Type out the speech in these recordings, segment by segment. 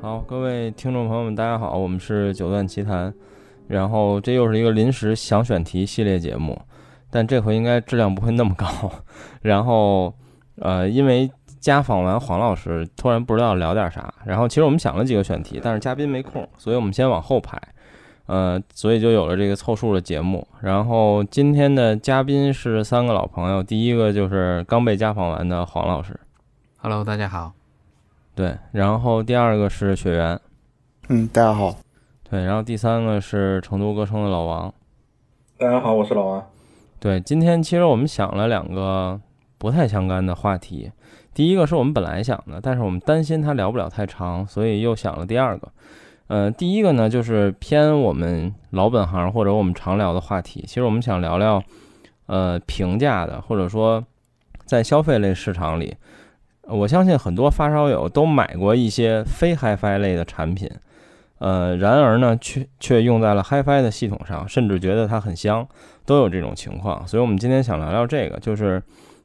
好，各位听众朋友们，大家好，我们是九段奇谈，然后这又是一个临时想选题系列节目，但这回应该质量不会那么高。然后，呃，因为家访完黄老师，突然不知道聊点啥，然后其实我们想了几个选题，但是嘉宾没空，所以我们先往后排，呃，所以就有了这个凑数的节目。然后今天的嘉宾是三个老朋友，第一个就是刚被家访完的黄老师，Hello，大家好。对，然后第二个是雪原，嗯，大家好。对，然后第三个是成都歌声的老王，大家好，我是老王。对，今天其实我们想了两个不太相干的话题，第一个是我们本来想的，但是我们担心他聊不了太长，所以又想了第二个。呃，第一个呢就是偏我们老本行或者我们常聊的话题，其实我们想聊聊，呃，平价的或者说在消费类市场里。我相信很多发烧友都买过一些非 HiFi 类的产品，呃，然而呢，却却用在了 HiFi 的系统上，甚至觉得它很香，都有这种情况。所以，我们今天想聊聊这个，就是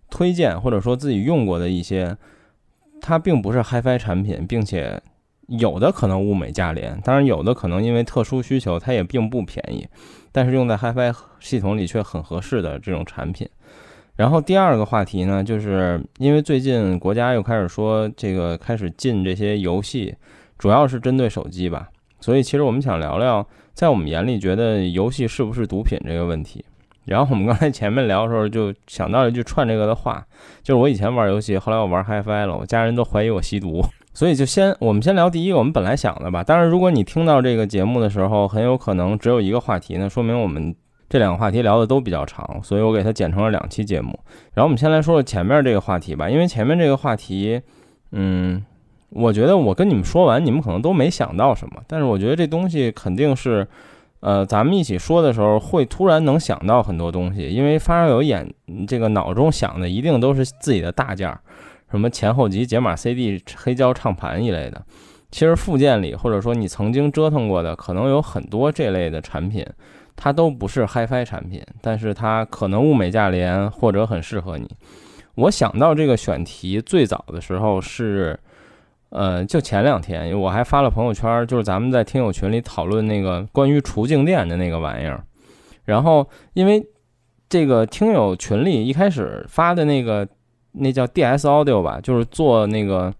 推荐或者说自己用过的一些，它并不是 HiFi 产品，并且有的可能物美价廉，当然有的可能因为特殊需求，它也并不便宜，但是用在 HiFi 系统里却很合适的这种产品。然后第二个话题呢，就是因为最近国家又开始说这个开始禁这些游戏，主要是针对手机吧。所以其实我们想聊聊，在我们眼里觉得游戏是不是毒品这个问题。然后我们刚才前面聊的时候就想到了一句串这个的话，就是我以前玩游戏，后来我玩 HiFi 了，我家人都怀疑我吸毒。所以就先我们先聊第一个，我们本来想的吧。当然，如果你听到这个节目的时候，很有可能只有一个话题呢，说明我们。这两个话题聊的都比较长，所以我给它剪成了两期节目。然后我们先来说说前面这个话题吧，因为前面这个话题，嗯，我觉得我跟你们说完，你们可能都没想到什么，但是我觉得这东西肯定是，呃，咱们一起说的时候会突然能想到很多东西，因为发烧友眼这个脑中想的一定都是自己的大件儿，什么前后级解码 CD、黑胶唱盘一类的。其实附件里或者说你曾经折腾过的，可能有很多这类的产品。它都不是 HiFi 产品，但是它可能物美价廉或者很适合你。我想到这个选题最早的时候是，呃，就前两天，我还发了朋友圈，就是咱们在听友群里讨论那个关于除静电的那个玩意儿。然后因为这个听友群里一开始发的那个那叫 DS Audio 吧，就是做那个。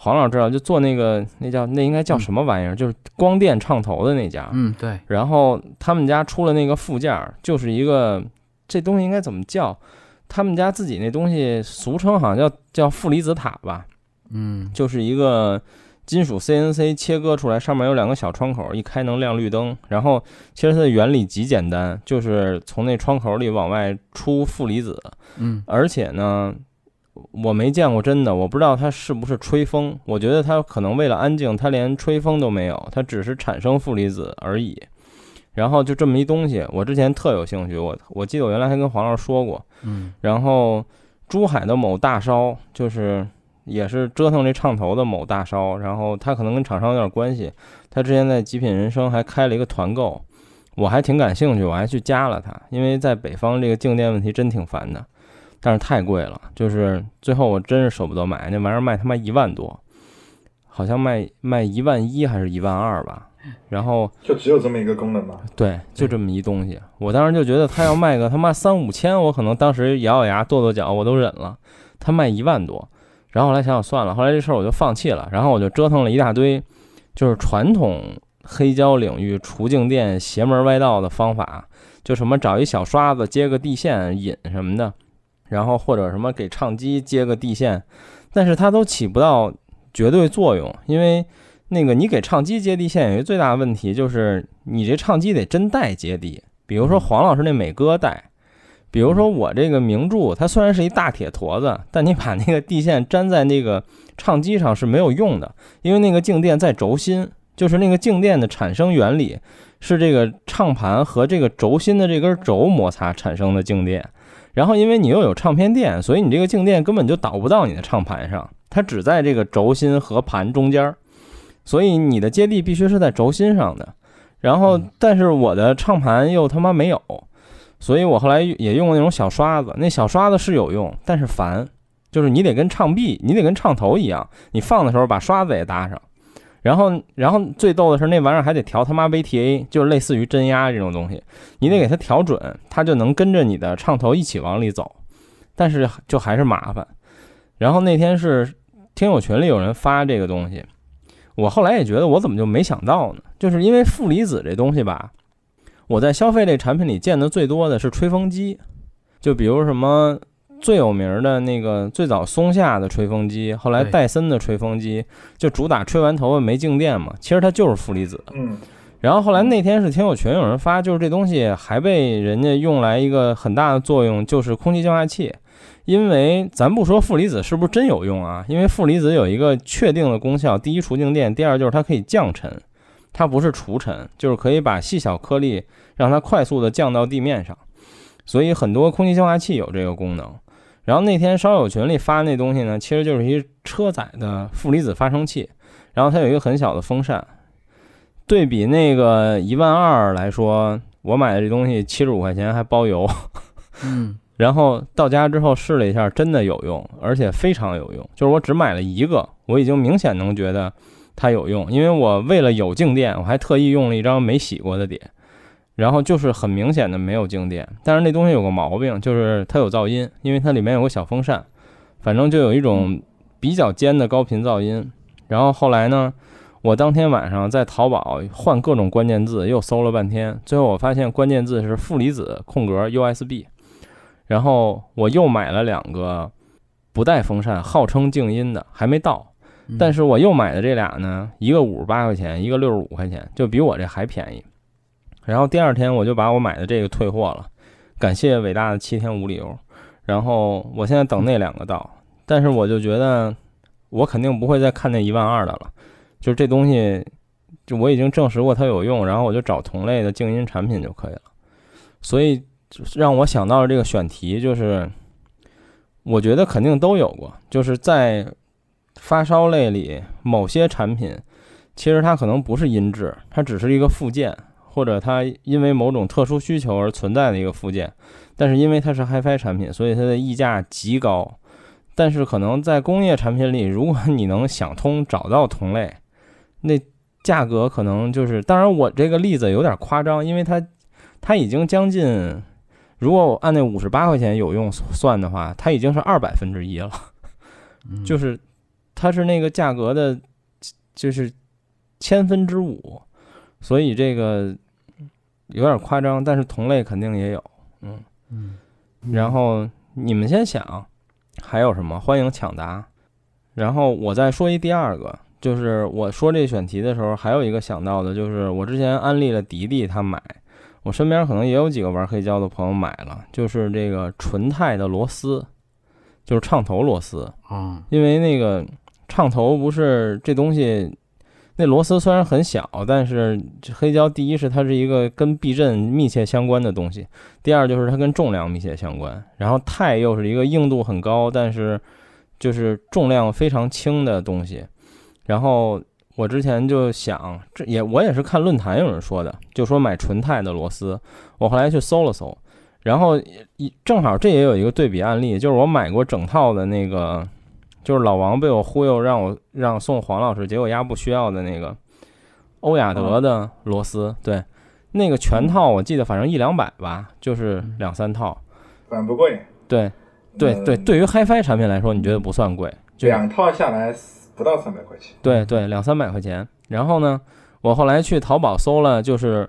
黄老师知道，就做那个，那叫那应该叫什么玩意儿？就是光电唱头的那家。嗯，对。然后他们家出了那个附件，就是一个这东西应该怎么叫？他们家自己那东西俗称好像叫叫负离子塔吧。嗯，就是一个金属 CNC 切割出来，上面有两个小窗口，一开能亮绿灯。然后其实它的原理极简单，就是从那窗口里往外出负离子。嗯，而且呢。我没见过真的，我不知道它是不是吹风。我觉得它可能为了安静，它连吹风都没有，它只是产生负离子而已。然后就这么一东西，我之前特有兴趣。我我记得我原来还跟黄老师说过，嗯。然后珠海的某大烧，就是也是折腾这唱头的某大烧，然后他可能跟厂商有点关系。他之前在极品人生还开了一个团购，我还挺感兴趣，我还去加了他，因为在北方这个静电问题真挺烦的。但是太贵了，就是最后我真是舍不得买那玩意儿，卖他妈一万多，好像卖卖一万一还是一万二吧。然后就只有这么一个功能吗？对，就这么一东西。我当时就觉得他要卖个他妈三五千，我可能当时咬咬牙跺跺脚，我都忍了。他卖一万多，然后后来想想算了，后来这事儿我就放弃了。然后我就折腾了一大堆，就是传统黑胶领域除静电邪门歪道的方法，就什么找一小刷子接个地线引什么的。然后或者什么给唱机接个地线，但是它都起不到绝对作用，因为那个你给唱机接地线有一个最大的问题，就是你这唱机得真带接地。比如说黄老师那美歌带，比如说我这个名著，它虽然是一大铁坨子，但你把那个地线粘在那个唱机上是没有用的，因为那个静电在轴心，就是那个静电的产生原理是这个唱盘和这个轴心的这根轴摩擦产生的静电。然后，因为你又有唱片店，所以你这个静电根本就导不到你的唱盘上，它只在这个轴心和盘中间儿，所以你的接地必须是在轴心上的。然后，但是我的唱盘又他妈没有，所以我后来也用那种小刷子，那小刷子是有用，但是烦，就是你得跟唱臂，你得跟唱头一样，你放的时候把刷子也搭上。然后，然后最逗的是那玩意儿还得调他妈 VTA，就是类似于真压这种东西，你得给它调准，它就能跟着你的唱头一起往里走，但是就还是麻烦。然后那天是听友群里有人发这个东西，我后来也觉得我怎么就没想到呢？就是因为负离子这东西吧，我在消费类产品里见的最多的是吹风机，就比如什么。最有名的那个最早松下的吹风机，后来戴森的吹风机就主打吹完头发没静电嘛，其实它就是负离子。嗯，然后后来那天是听友群有人发，就是这东西还被人家用来一个很大的作用，就是空气净化器。因为咱不说负离子是不是真有用啊，因为负离子有一个确定的功效：第一除静电，第二就是它可以降尘，它不是除尘，就是可以把细小颗粒让它快速的降到地面上。所以很多空气净化器有这个功能。然后那天烧友群里发那东西呢，其实就是一车载的负离子发生器，然后它有一个很小的风扇，对比那个一万二来说，我买的这东西七十五块钱还包邮，嗯，然后到家之后试了一下，真的有用，而且非常有用。就是我只买了一个，我已经明显能觉得它有用，因为我为了有静电，我还特意用了一张没洗过的碟。然后就是很明显的没有静电，但是那东西有个毛病，就是它有噪音，因为它里面有个小风扇，反正就有一种比较尖的高频噪音。然后后来呢，我当天晚上在淘宝换各种关键字，又搜了半天，最后我发现关键字是负离子空格 USB，然后我又买了两个不带风扇，号称静音的，还没到，但是我又买的这俩呢，一个五十八块钱，一个六十五块钱，就比我这还便宜。然后第二天我就把我买的这个退货了，感谢伟大的七天无理由。然后我现在等那两个到，但是我就觉得我肯定不会再看那一万二的了，就这东西，就我已经证实过它有用，然后我就找同类的静音产品就可以了。所以让我想到了这个选题，就是我觉得肯定都有过，就是在发烧类里某些产品，其实它可能不是音质，它只是一个附件。或者它因为某种特殊需求而存在的一个附件，但是因为它是 HiFi 产品，所以它的溢价极高。但是可能在工业产品里，如果你能想通找到同类，那价格可能就是……当然，我这个例子有点夸张，因为它它已经将近，如果我按那五十八块钱有用算的话，它已经是二百分之一了，就是它是那个价格的，就是千分之五，所以这个。有点夸张，但是同类肯定也有，嗯嗯。然后你们先想，还有什么？欢迎抢答。然后我再说一第二个，就是我说这选题的时候，还有一个想到的，就是我之前安利了迪迪他买，我身边可能也有几个玩黑胶的朋友买了，就是这个纯钛的螺丝，就是唱头螺丝啊。因为那个唱头不是这东西。那螺丝虽然很小，但是黑胶第一是它是一个跟避震密切相关的东西，第二就是它跟重量密切相关。然后钛又是一个硬度很高，但是就是重量非常轻的东西。然后我之前就想，这也我也是看论坛有人说的，就说买纯钛的螺丝。我后来去搜了搜，然后一正好这也有一个对比案例，就是我买过整套的那个。就是老王被我忽悠，让我让送黄老师，结果丫不需要的那个欧亚德的螺丝，对，那个全套我记得反正一两百吧，就是两三套，反正不贵。对，对对，对于 HiFi 产品来说，你觉得不算贵？两套下来不到三百块钱。对对，两三百块钱。然后呢，我后来去淘宝搜了，就是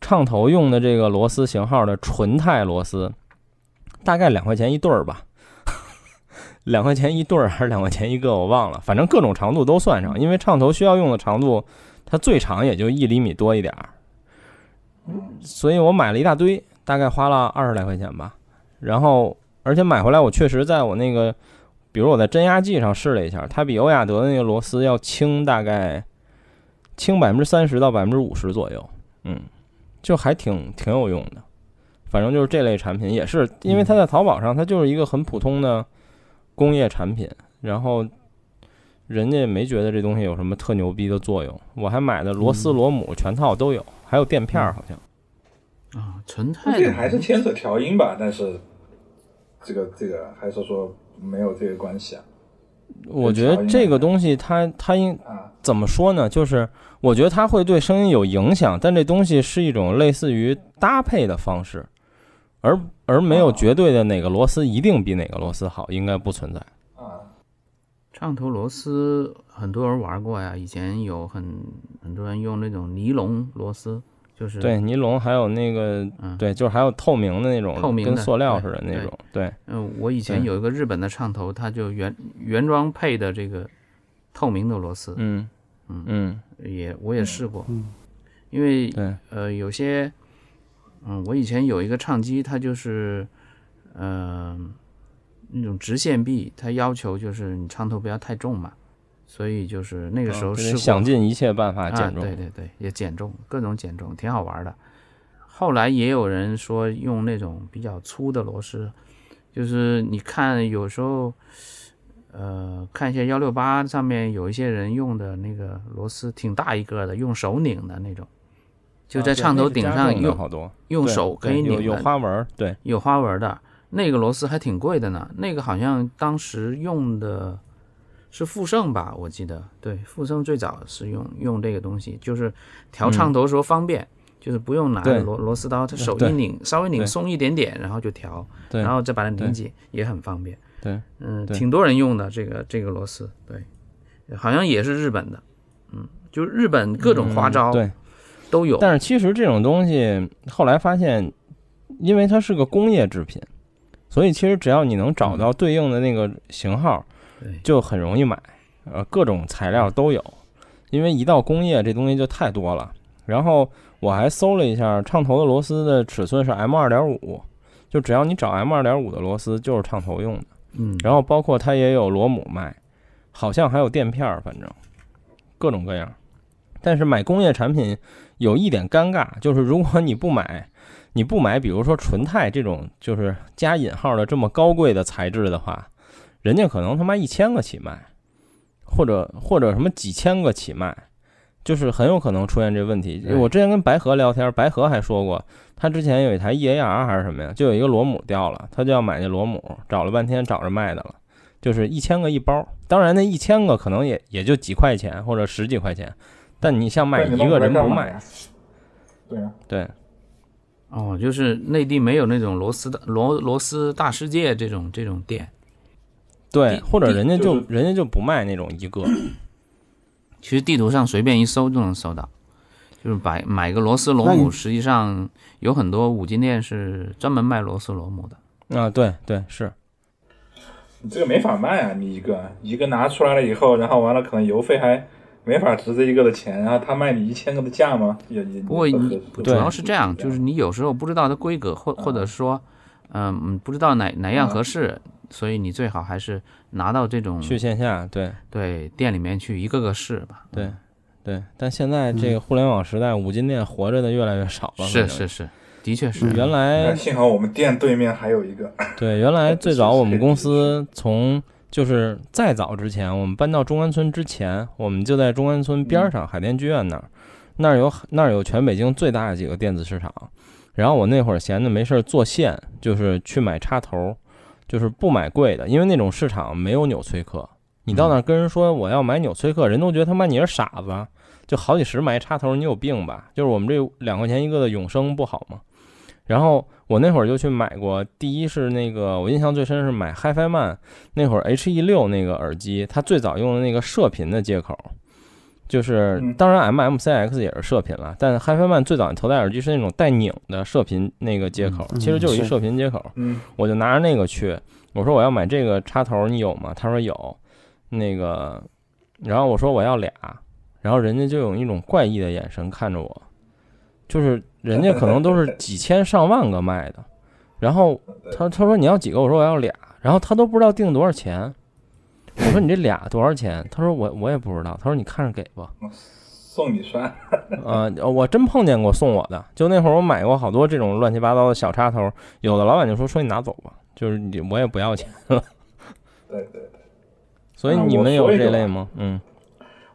唱头用的这个螺丝型号的纯钛螺丝，大概两块钱一对儿吧。两块钱一对儿还是两块钱一个，我忘了，反正各种长度都算上，因为唱头需要用的长度，它最长也就一厘米多一点儿，所以我买了一大堆，大概花了二十来块钱吧。然后，而且买回来我确实在我那个，比如我在真压剂上试了一下，它比欧亚德的那个螺丝要轻，大概轻百分之三十到百分之五十左右，嗯，就还挺挺有用的。反正就是这类产品，也是因为它在淘宝上，它就是一个很普通的。工业产品，然后人家也没觉得这东西有什么特牛逼的作用。我还买的螺丝螺母全套都有，还有垫片儿，好像。啊，纯钛这个还是牵扯调音吧，但是这个这个还是说没有这个关系啊。我觉得这个东西它它应啊，怎么说呢？就是我觉得它会对声音有影响，但这东西是一种类似于搭配的方式，而而没有哦。绝对的哪个螺丝一定比哪个螺丝好，应该不存在。啊，唱头螺丝很多人玩过呀，以前有很很多人用那种尼龙螺丝，就是对，尼龙还有那个，嗯。对，就是还有透明的那种，透明的跟塑料似的那种，对，嗯，我以前有一个日本的唱头，它就原原装配的这个透明的螺丝，嗯。嗯。嗯，也我也试过，嗯。因为对，呃有些，嗯，我以前有一个唱机，它就是，呃，那种直线臂，它要求就是你唱头不要太重嘛，所以就是那个时候就试过，得想尽一切办法啊，减重，对对对，也减重，各种减重，挺好玩的。后来也有人说用那种比较粗的螺丝，就是你看有时候，呃，看一下幺六八上面有一些人用的那个螺丝挺大一个的，用手拧的那种，就在唱头顶上用好多，用手可以拧有有花纹儿，对，有花纹的那个螺丝还挺贵的呢。那个好像当时用的是富盛吧，我记得。对，富盛最早是用用这个东西，就是调唱头的时候方便，就是不用拿螺螺丝刀，他手一拧，稍微拧松一点点，然后就调，对然后再把它拧紧，也很方便。对，嗯，挺多人用的这个这个螺丝，对，好像也是日本的，嗯，就日本各种花招嗯对。都有。但是其实这种东西后来发现，因为它是个工业制品，所以其实只要你能找到对应的那个型号，对就很容易买。呃，各种材料都有，因为一到工业这东西就太多了。然后我还搜了一下，唱头的螺丝的尺寸是 M 二点五，就只要你找 M 二点五的螺丝，就是唱头用的。嗯，然后包括它也有螺母卖，好像还有垫片儿，反正各种各样。但是买工业产品有一点尴尬，就是如果你不买，你不买，比如说纯钛这种就是加引号的这么高贵的材质的话，人家可能他妈一千个起卖，或者或者什么几千个起卖，就是很有可能出现这问题。我之前跟白河聊天，白河还说过，他之前有一台 EAR 还是什么呀，就有一个螺母掉了，他就要买那螺母，找了半天找着卖的了，就是一千个一包。当然那一千个可能也也就几块钱或者十几块钱，但你像卖那你弄一个人不卖？对啊，对哦，就是内地没有那种螺丝的螺螺丝大世界这种这种店。对，或者人家就就是人家就不卖那种一个，其实地图上随便一搜就能搜到，就是买买个螺丝螺母，实际上有很多五金店是专门卖螺丝螺母的。啊，对对是，你这个没法卖啊！你一个一个拿出来了以后，然后完了可能邮费还没法值这一个的钱，然后他卖你一千个的价吗？也也不过你主要是这样，就是你有时候不知道它规格，或或者说，嗯嗯，不知道哪哪样合适，所以你最好还是拿到这种去线下，对对店里面去一个个试吧。对对。但现在这个互联网时代，五金店活着的越来越少了。是是是，的确是。原来幸好我们店对面还有一个，对，原来最早我们公司从就是再早之前，我们搬到中关村之前，我们就在中关村边儿上海淀剧院那儿，那儿有那儿有全北京最大的几个电子市场。然后我那会儿闲着没事儿做线，就是去买插头，就是不买贵的，因为那种市场没有纽崔克。你到那儿跟人说我要买纽崔克，人都觉得他妈你是傻子，就好几十买一插头，你有病吧？就是我们这两块钱一个的永生不好吗？然后我那会儿就去买过，第一是那个我印象最深是买 HiFiMan 那会儿 H E 六那个耳机，它最早用的那个射频的接口，就是嗯当然 MMCX 也是射频了，但 HiFiMan 最早头戴耳机是那种带拧的射频那个接口，嗯其实就是一射频接口。嗯，我就拿着那个去，我说我要买这个插头，你有吗？他说有，那个，然后我说我要俩，然后人家就用一种怪异的眼神看着我，就是人家可能都是 几千上万个卖的，然后他他说你要几个？我说我要俩，然后他都不知道定多少钱，我说你这俩多少钱？他说我我也不知道，他说你看着给吧。送你算，呃，我真碰见过送我的，就那会儿我买过好多这种乱七八糟的小插头，有的老板就说说你拿走吧，就是你我也不要钱了。对对对。所以你们有这类吗？嗯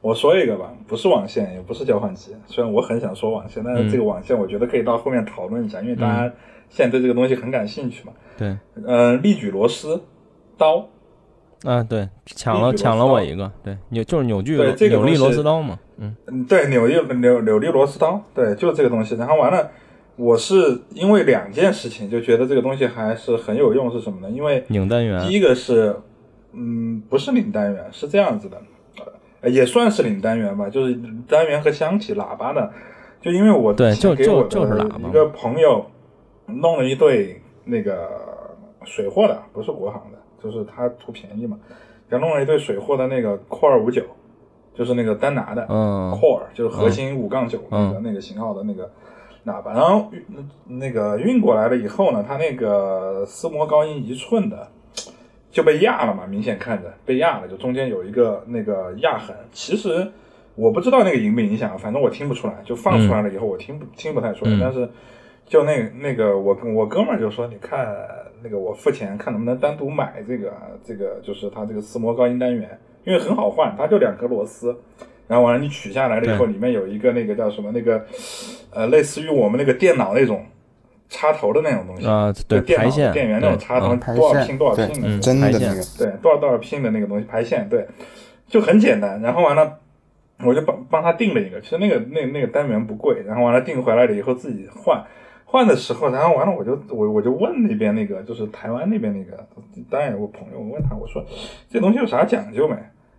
我说一个吧，不是网线，也不是交换机。虽然我很想说网线，但是这个网线我觉得可以到后面讨论一下，因为大家现在对这个东西很感兴趣嘛。对，嗯、力矩螺丝刀，啊，对，抢了抢了我一个，对，扭就是扭矩对这个扭力螺丝刀嘛，嗯嗯，对，扭力扭扭力螺丝刀，对，就是这个东西。然后完了，我是因为两件事情就觉得这个东西还是很有用，是什么呢？因为拧单元第，一个是，嗯，不是拧单元，是这样子的，呃，也算是领单元吧，就是单元和箱体喇叭的。就因为我对就就给我的就是喇叭一个朋友弄了一对那个水货的，不是国行的，就是他图便宜嘛，给他弄了一对水货的那个酷二五九，就是那个丹拿的，嗯 Core 就是核心五杠九那个、嗯那个型号的那个喇叭，然后那个运过来了以后呢，它那个丝膜高音一寸的就被压了嘛，明显看着被压了，就中间有一个那个压痕。其实我不知道那个影不影响，反正我听不出来，就放出来了以后我听不、听不太出来，嗯但是就那那个我跟我哥们儿就说，你看那个我付钱看能不能单独买这个这个就是它这个丝膜高音单元，因为很好换，它就两颗螺丝。然后完了，你取下来了以后，里面有一个那个叫什么那个，呃，类似于我们那个电脑那种插头的那种东西啊对就电脑排线电源那种插头，多少拼多少对拼的，嗯真的排线那个，对，多少多少拼的那个东西排线，对，就很简单。然后完了，我就帮帮他订了一个，其实那个那那个单元不贵。然后完了订回来了以后自己换，换的时候，然后完了我就我我就问那边那个就是台湾那边那个，当然有个朋友，我问他我说这东西有啥讲究没？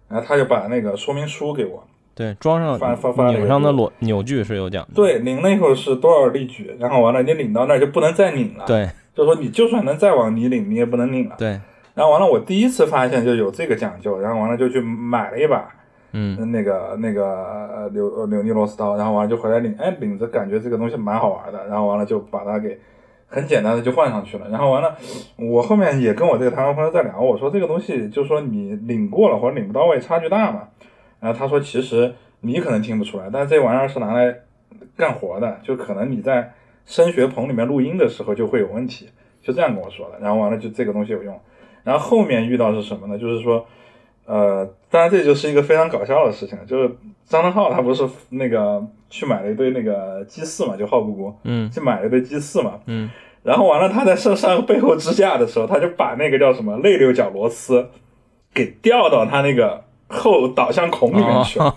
然后他就把那个说明书给我，对，装上发发发那个拧上的螺扭矩是有讲究，对，拧了以后是多少力矩，然后完了你拧到那儿就不能再拧了，，对就说你就算能再往里拧，你也不能拧了。对，然后完了，我第一次发现就有这个讲究，然后完了就去买了一把，嗯。那个那个呃扭呃扭力螺丝刀，然后完了就回来拧，哎，拧着感觉这个东西蛮好玩的，然后完了就把它给很简单的就换上去了，然后完了，我后面也跟我这个台湾朋友在聊，我说这个东西就说你拧过了或者拧不到位，差距大嘛，然后他说其实你可能听不出来，但是这玩意儿是拿来干活的，就可能你在声学棚里面录音的时候就会有问题，就这样跟我说的，然后完了就这个东西有用，然后后面遇到是什么呢？就是说。呃，当然这就是一个非常搞笑的事情，就是张登浩他不是那个去买了一堆那个鸡翅嘛，就浩姑姑嗯去买了一堆鸡翅嘛，嗯然后完了他在上上 背后支架的时候，他就把那个叫什么内六角螺丝给吊到他那个后导向孔里面去了。哦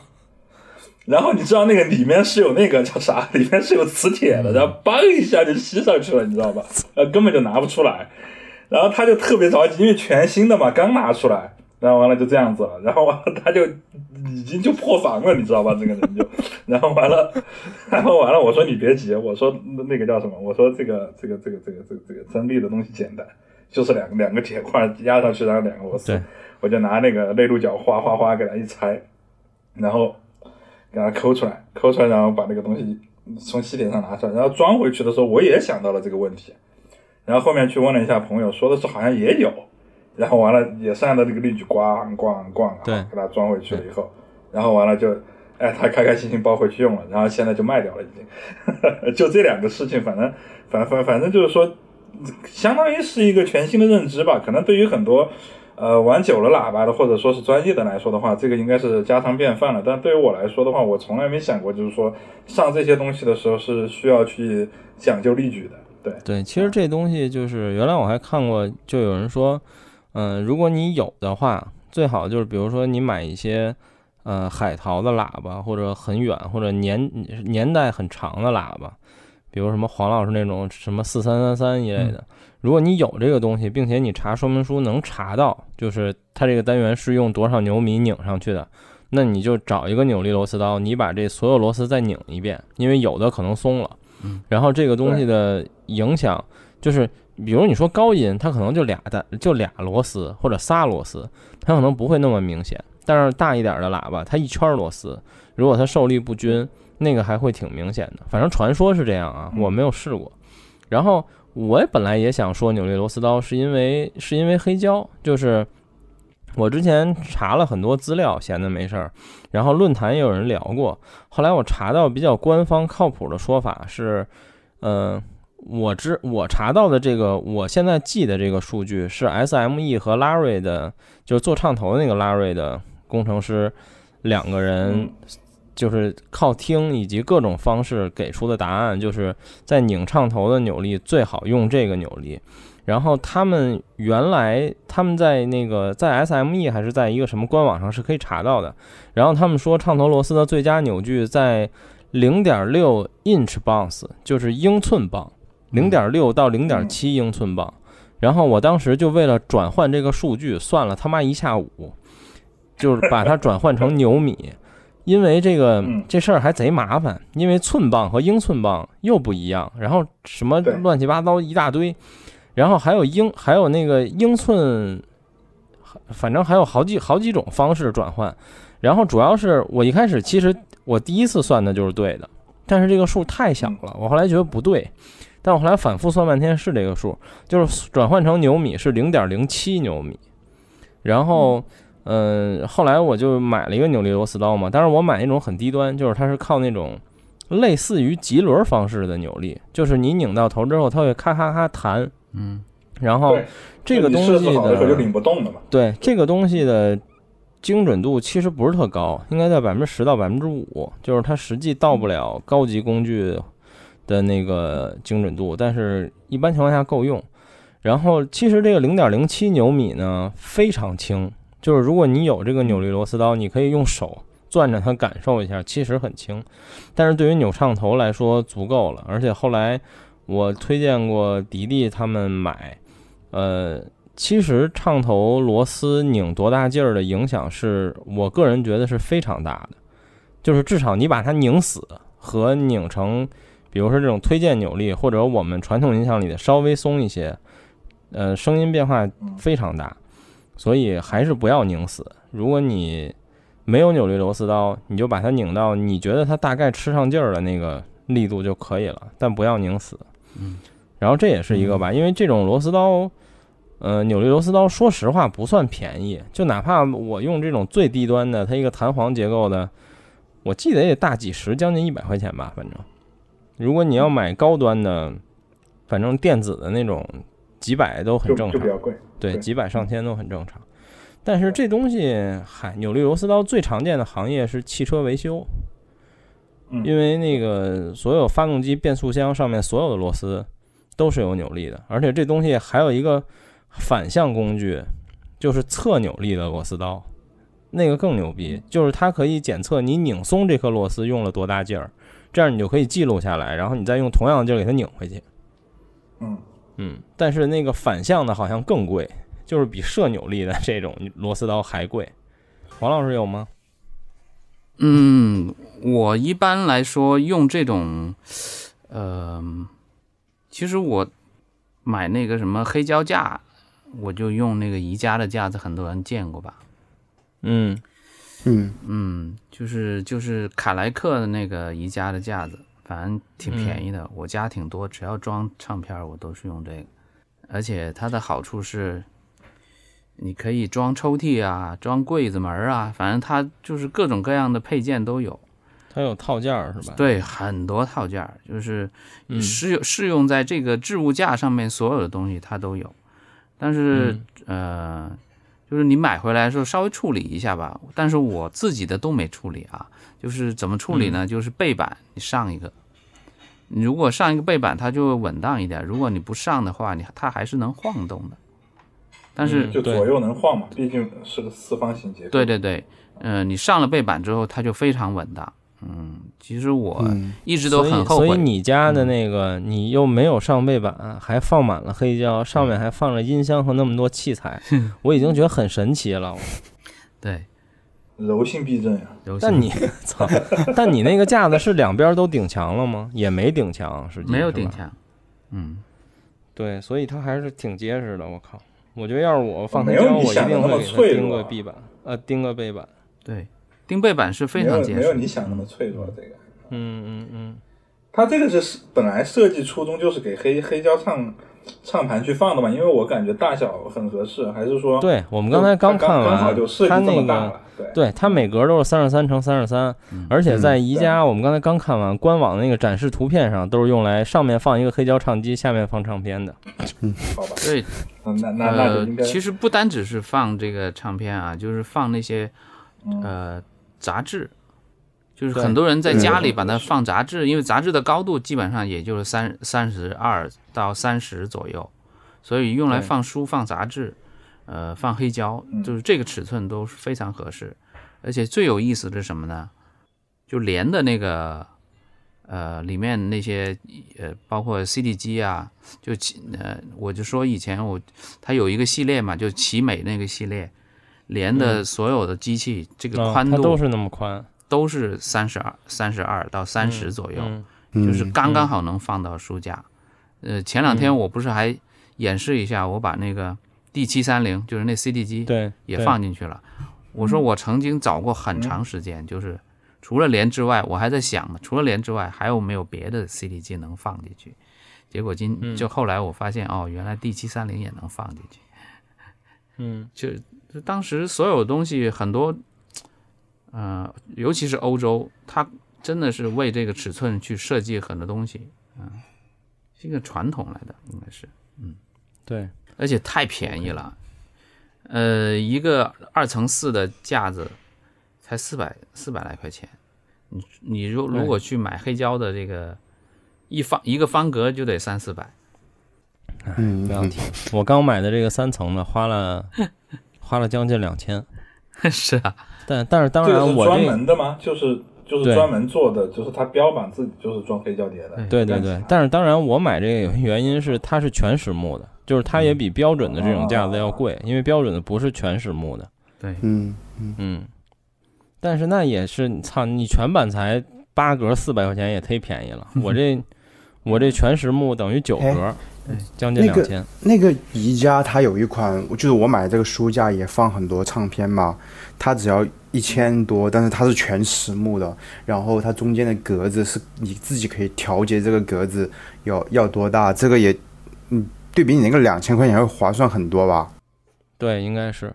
然后你知道那个里面是有那个叫啥？里面是有磁铁的，然后嘣一下就吸上去了，你知道吧？呃，根本就拿不出来。然后他就特别着急，因为全新的嘛，刚拿出来。然后完了就这样子了，然后完了他就已经就破防了，你知道吧？这个人就，然后完了，然后完了，我说你别急，我说那个叫什么？我说这个这个这个这个这个这个真力的东西简单，就是两个两个铁块压上去，然后两个螺丝，我就拿那个内鹿角哗哗哗给它一拆，然后给它抠出来，抠出来，然后把那个东西从吸铁上拿出来，然后装回去的时候，我也想到了这个问题，然后后面去问了一下朋友，说的是好像也有，然后完了也是按照这个例举咣咣咣，对。给它装回去了以后，然后完了就，哎，他开开心心包回去用了，然后现在就卖掉了，已经，就这两个事情，反正反反反正就是说，相当于是一个全新的认知吧，可能对于很多。呃，玩久了喇叭的，或者说是专业的来说的话，这个应该是家常便饭了。但对于我来说的话，我从来没想过，就是说上这些东西的时候是需要去讲究例举的。对，对，其实这东西就是原来我还看过，就有人说，嗯、如果你有的话，最好就是比如说你买一些呃海淘的喇叭，或者很远或者年年代很长的喇叭，比如什么黄老师那种什么四三三三一类的。如果你有这个东西，并且你查说明书能查到，就是它这个单元是用多少牛米拧上去的，那你就找一个扭力螺丝刀，你把这所有螺丝再拧一遍，因为有的可能松了。然后这个东西的影响就是，比如你说高音，它可能就俩单，就俩螺丝或者仨螺丝，它可能不会那么明显。但是大一点的喇叭，它一圈螺丝，如果它受力不均，那个还会挺明显的。反正传说是这样啊，我没有试过。然后我也本来也想说扭力螺丝刀，是因为是因为黑胶，就是我之前查了很多资料，闲的没事儿，然后论坛也有人聊过。后来我查到比较官方靠谱的说法是，嗯、我知我查到的这个，我现在记的这个数据是 SME 和 Larry 的，就是做唱头的那个 Larry 的工程师两个人嗯，就是靠听以及各种方式给出的答案，就是在拧唱头的扭力最好用这个扭力，然后他们原来他们在那个在 SME 还是在一个什么官网上是可以查到的。然后他们说唱头螺丝的最佳扭矩在零点六 inch bounce，就是英寸磅，零点六到零点七英寸磅。然后我当时就为了转换这个数据，算了他妈一下午，就是把它转换成牛米。因为这个嗯。这事儿还贼麻烦，因为寸磅和英寸磅又不一样，然后什么乱七八糟一大堆，然后还有英还有那个英寸，反正还有好几好几种方式转换，然后主要是我一开始其实我第一次算的就是对的，但是这个数太小了，我后来觉得不对，但我后来反复算半天是这个数，就是转换成牛米是零点零七牛米，然后。嗯，后来我就买了一个扭力螺丝刀嘛，但是我买那种很低端，就是它是靠那种类似于棘轮方式的扭力，就是你拧到头之后，它会咔咔咔弹，嗯然后这个东西设置好了以后就的拧不动了嘛。对这个东西的精准度其实不是特高，应该在百分之十到百分之五，就是它实际到不了高级工具的那个精准度，但是一般情况下够用。然后其实这个零点零七牛米呢非常轻，就是如果你有这个扭力螺丝刀，你可以用手攥着它感受一下，其实很轻，但是对于扭唱头来说足够了。而且后来我推荐过迪迪他们买，呃，其实唱头螺丝拧多大劲儿的影响是我个人觉得是非常大的，就是至少你把它拧死和拧成，比如说这种推荐扭力或者我们传统印象里的稍微松一些，呃，声音变化非常大，所以还是不要拧死。如果你没有扭力螺丝刀，你就把它拧到你觉得它大概吃上劲儿的那个力度就可以了，但不要拧死。嗯，然后这也是一个吧，因为这种螺丝刀，呃，扭力螺丝刀，说实话不算便宜，就哪怕我用这种最低端的，它一个弹簧结构的，我记得也得大几十，将近一百块钱吧，反正。如果你要买高端的，反正电子的那种，几百都很正常就比。较贵。对，几百上千都很正常。但是这东西，嗨，扭力螺丝刀最常见的行业是汽车维修，嗯因为那个所有发动机变速箱上面所有的螺丝都是有扭力的，而且这东西还有一个反向工具，就是测扭力的螺丝刀，那个更牛逼，就是它可以检测你拧松这颗螺丝用了多大劲儿，这样你就可以记录下来，然后你再用同样的劲儿给它拧回去。嗯，嗯，但是那个反向的好像更贵，就是比射扭力的这种螺丝刀还贵。黄老师有吗？嗯，我一般来说用这种，呃，其实我买那个什么黑胶架，我就用那个宜家的架子，很多人见过吧？嗯嗯嗯，就是就是凯莱克的那个宜家的架子，反正挺便宜的。我家挺多，只要装唱片儿，我都是用这个。而且它的好处是，你可以装抽屉啊，装柜子门儿啊，反正它就是各种各样的配件都有。它有套件儿是吧？，对，很多套件儿，就是嗯适用适用在这个置物架上面所有的东西它都有。但是、呃，就是你买回来的时候稍微处理一下吧。但是我自己的都没处理啊，就是怎么处理呢？就是背板你上一个，你如果上一个背板，它就会稳当一点；如果你不上的话，你它还是能晃动的。但是、嗯就左右能晃嘛，毕竟是个四方形结构。对对对，嗯，你上了背板之后，它就非常稳当。嗯，其实我嗯一直都很后悔。所以你家的那个，你又没有上背板，还放满了黑胶，上面还放着音箱和那么多器材，我已经觉得很神奇了。对，柔性避震呀，柔性但你 操，但你那个架子是两边都顶墙了吗？也没顶墙，实际是没有顶。墙。嗯，对，所以它还是挺结实的。我靠，我觉得要是我放黑没有胶，我一你想那定会给它么脆钉个壁板，呃，钉个背板。对，钉背板是非常结实。有没有你想那么脆弱这个。嗯嗯嗯，它这个是本来设计初衷就是给黑黑胶唱唱盘去放的嘛，因为我感觉大小很合适，还是说对，我们刚才刚看完刚好就，设计它这么那个大了，对。对它每格都是三十三乘三十三，而且在宜家，我们刚才刚看完官网那个展示图片上，都是用来上面放一个黑胶唱机，下面放唱片的。嗯好吧，对，嗯那那那应该，其实不单只是放这个唱片啊，就是放那些嗯。呃杂志，就是很多人在家里把它放杂志，因为杂志的高度基本上也就是三三十二到三十左右，所以用来放书、放杂志，呃，放黑胶，嗯就是这个尺寸都是非常合适。而且最有意思的是什么呢？就连的那个，呃，里面那些呃，包括 CD 机啊，就奇呃，我就说以前我它有一个系列嘛，就奇美那个系列，连的所有的机器，这个嗯宽度它都是那么宽，都是三十二、三十二到三十左右。嗯就是嗯刚刚好能放到书架。呃，前两嗯天我不是还演示一下，我把那个 D 七三零，就是那 CD 机对，也放进去了。我说我曾经找过很长时间，就是除了连之外，我还在想呢，除了连之外，还有没有别的 CD 机能放进去？结果今嗯就后来我发现，哦，原来 D 七三零也能放进去。嗯 就就当时所有东西很多，呃，尤其是欧洲，它真的是为这个尺寸去设计很多东西，嗯、是一个传统来的，应该是，嗯对，而且太便宜了，呃，一个二乘四的架子才四百四百来块钱，你你如如果去买黑胶的这个一方一个方格就得三四百，嗯嗯不要提。我刚买的这个三层的，花了花了将近两千，是啊，但但是当然我专门的吗？就是就是专门做的，就是他标榜自己就是装黑胶碟的。对对对，但是当然我买这个原因是它是全实木的，就是它也比标准的这种架子要贵，因为标准的不是全实木的。对，嗯嗯，但是那也是你操，你全板材八格四百块钱也忒便宜了。我这 我这全实木等于九格，将近那个两千。那个宜家它有一款，就是我买这个书架也放很多唱片嘛，它只要一千多，但是它是全实木的，然后它中间的格子是你自己可以调节这个格子要要多大，这个也，嗯，对比你那个两千块钱会划算很多吧？对，应该是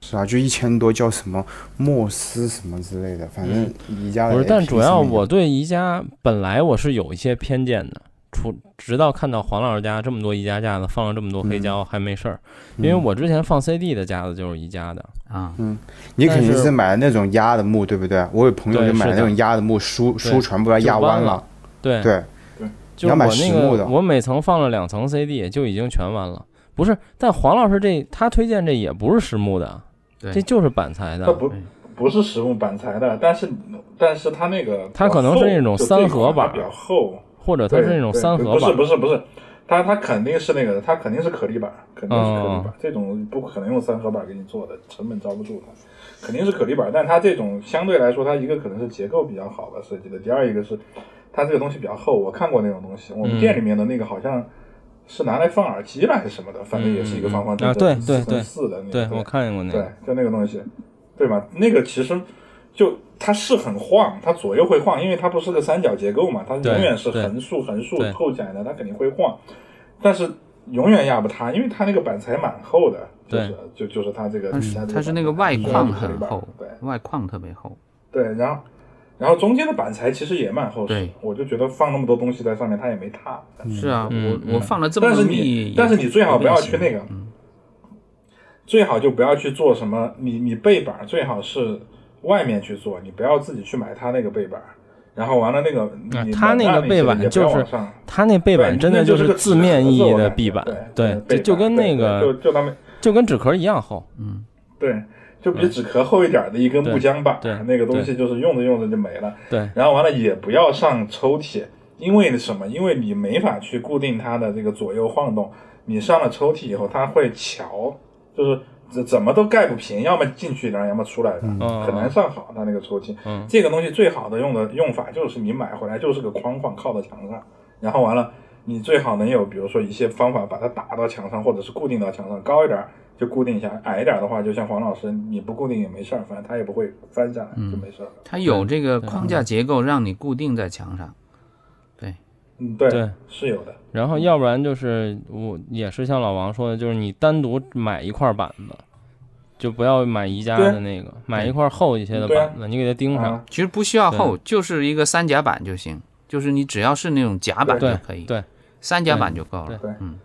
是啊，就一千多叫什么莫斯什么之类的，反正宜家的不是？但主要我对宜家本来我是有一些偏见的，除直到看到黄老师家这么多宜家架子，放了这么多黑胶还没事儿，因为嗯我之前放 CD 的架子就是宜家的。啊，嗯你肯定是是买的那种压的木，对不对？我有朋友就买那种压的木，书书全部要压弯弯了。对，对，就是你要买我那实木的个我每层放了两层 CD 就已经全弯了。不是，但黄老师这他推荐这也不是实木的，对这就是板材的。它不不是实木板材的，但是但是它那个它可能是那种三合板比较厚，或者它是那种三合板，不是不是，它它肯定是那个，它肯定是可力板，肯定是可力哦板，这种不可能用三合板给你做的，成本遭不住它，肯定是可力板。但它这种相对来说，它一个可能是结构比较好吧设计的，第二一个是它这个东西比较厚，我看过那种东西，我们嗯店里面的那个好像。是拿来放耳机了还是什么的，反正也是一个方方正啊正对对对四的那个。对我看见过那对，，就那个东西，对吧？那个其实就它是很晃，它左右会晃，因为它不是个三角结构嘛，它永远是横竖横竖对扣起来的，它肯定会晃，但是永远压不塌，因为它那个板材蛮厚的，就是就就是它这个它是那个外框很厚对，外框特别厚，对，然后然后中间的板材其实也蛮厚实，我就觉得放那么多东西在上面，它也没塌。是啊，嗯我我放了这么但是密你，，但是你最好不要去那个，个，最好就不要去做什么，你你背板最好是外面去做，你不要自己去买它那个背板。然后完了那个，你啊它那个背板也不就是要往上它那背板真的就是个字面意义的壁板，对对，就就跟那个就就他们就跟纸壳一样厚，嗯对，就比纸壳厚一点的一根木浆板，对对那个东西就是用着用着就没了。对然后完了也不要上抽屉，因为什么？因为你没法去固定它的这个左右晃动，你上了抽屉以后，它会翘，就是怎怎么都盖不平，要么进去一点，要么出来的，嗯很难上好它那个抽屉。嗯这个东西最好的用的用法就是你买回来就是个框框靠到墙上，然后完了你最好能有比如说一些方法把它打到墙上，或者是固定到墙上，高一点就固定一下，矮一点的话，就像黄老师，你不固定也没事儿，反正它也不会翻下来，就没事儿。它有这个框架结构让你固定在墙上，对，嗯，对，对。是有的。然后要不然就是我也是像老王说的，就是你单独买一块板子，就不要买宜家的那个，买一块厚一些的板子，你给它钉上。啊。其实不需要厚，就是一个三夹板就行，就是你只要是那种夹板就对可以，对，三夹板就够了。对，对。嗯，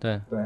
对。对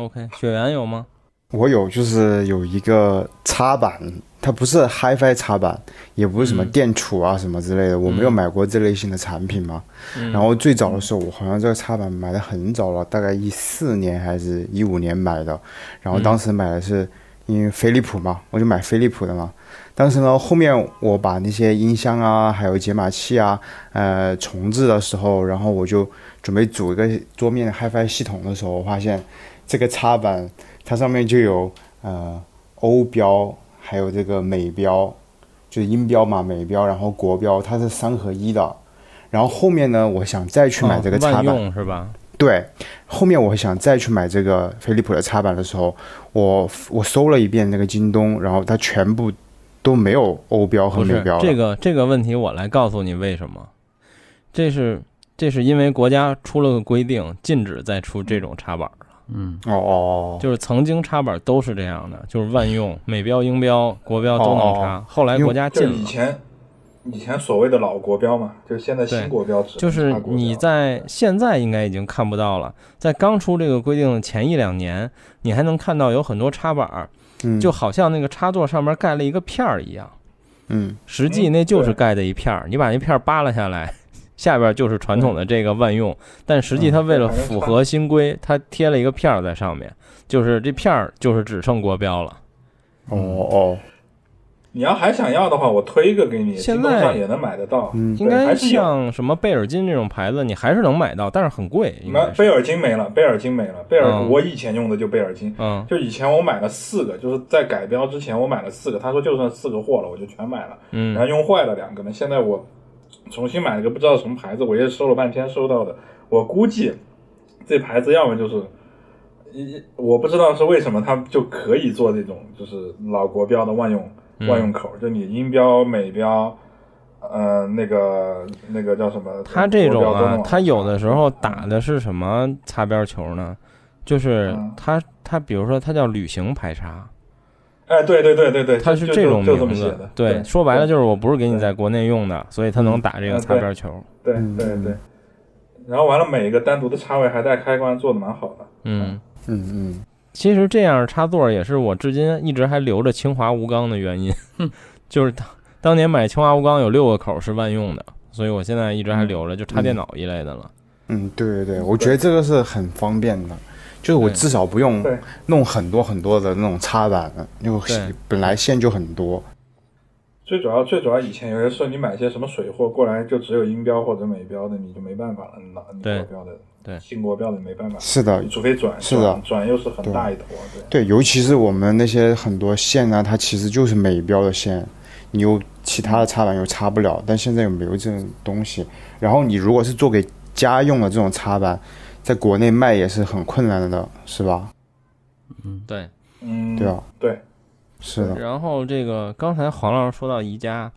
，，OK，雪原有吗？我有，就是有一个插板，它不是 HiFi 插板，也不是什么嗯电储啊什么之类的，我没有嗯买过这类型的产品嘛。嗯然后最早的时候，我好像这个插板买的很早了，大概一四年还是一五年买的。然后当时买的是因为飞利浦嘛，我就买飞利浦的嘛。但是呢，后面我把那些音箱啊，还有解码器啊，呃，重置的时候，然后我就准备组一个桌面的 HiFi 系统的时候，我发现这个插板它上面就有呃欧标，还有这个美标，就是英标嘛，美标，然后国标，它是三合一的。然后后面呢，我想再去买这个插板，用是吧？对，后面我想再去买这个飞利浦的插板的时候，我我搜了一遍那个京东，然后它全部都没有欧标和美标了。这个这个问题，我来告诉你为什么。这是这是因为国家出了个规定，禁止再出这种插板。嗯，哦哦哦，就是曾经插板都是这样的，就是万用、美标、英标、国标都能插。哦后来国家就禁了，以前以前所谓的老国标嘛，就是现在新国标就是你在现在应该已经看不到了，在刚出这个规定的前一两年，你还能看到有很多插板就好像那个插座上面盖了一个片儿一样，嗯。实际那就是盖的一片儿。你把那片儿扒拉下来，下边就是传统的这个万用，但实际它为了符合新规，它贴了一个片儿在上面，就是这片儿就是只剩国标了。哦哦，你要还想要的话，我推一个给你，现京东在上也能买得到。嗯。应该像什么贝尔金这种牌子，你还是能买到，但是很贵。应该是。那贝尔金没了，贝尔金没了，贝尔、嗯。我以前用的就贝尔金，嗯。就以前我买了四个，就是在改标之前我买了四个，他说就剩四个货了，我就全买了，嗯。然后嗯用坏了两个呢，现在我重新买了个不知道什么牌子，我也收了半天收到的，我估计这牌子要么就是。一我不知道是为什么，他就可以做这种就是老国标的万用嗯万用口，就你音标、美标，呃，那个那个叫什么？它这种啊国标都能，往它有的时候嗯打的是什么擦边球呢？就是嗯它它比如说它叫旅行排插，哎，对对对对对，它是这种就这么名字写的。。对，说白了就是我不是给你在国内用的，所以它能打这个嗯擦边球。对嗯对对。然后完了，每一个单独的插位还带开关，做的蛮好的。嗯，嗯嗯，其实这样插座也是我至今一直还留着清华无钢的原因，就是当当年买清华无钢有六个口是万用的，所以我现在一直还留着，就插电脑一类的了。嗯，对对对，我觉得这个是很方便的，就是我至少不用弄很多很多的那种插板了，因为对 本来线就很多。最主要最主要，以前有些时候你买些什么水货过来，就只有音标或者美标的，你就没办法了。你拿你国标的，对新国标的没办法，是的你，除非转，是的转转又是很大一坨。对，对，尤其是我们那些很多线呢，它其实就是美标的线，你有其他的插板又插不了，但现在又没有这种东西。然后你如果是做给家用的这种插板，在国内卖也是很困难的，是吧？嗯对，嗯，对啊，对，是的，然后这个刚才黄老师说到宜家，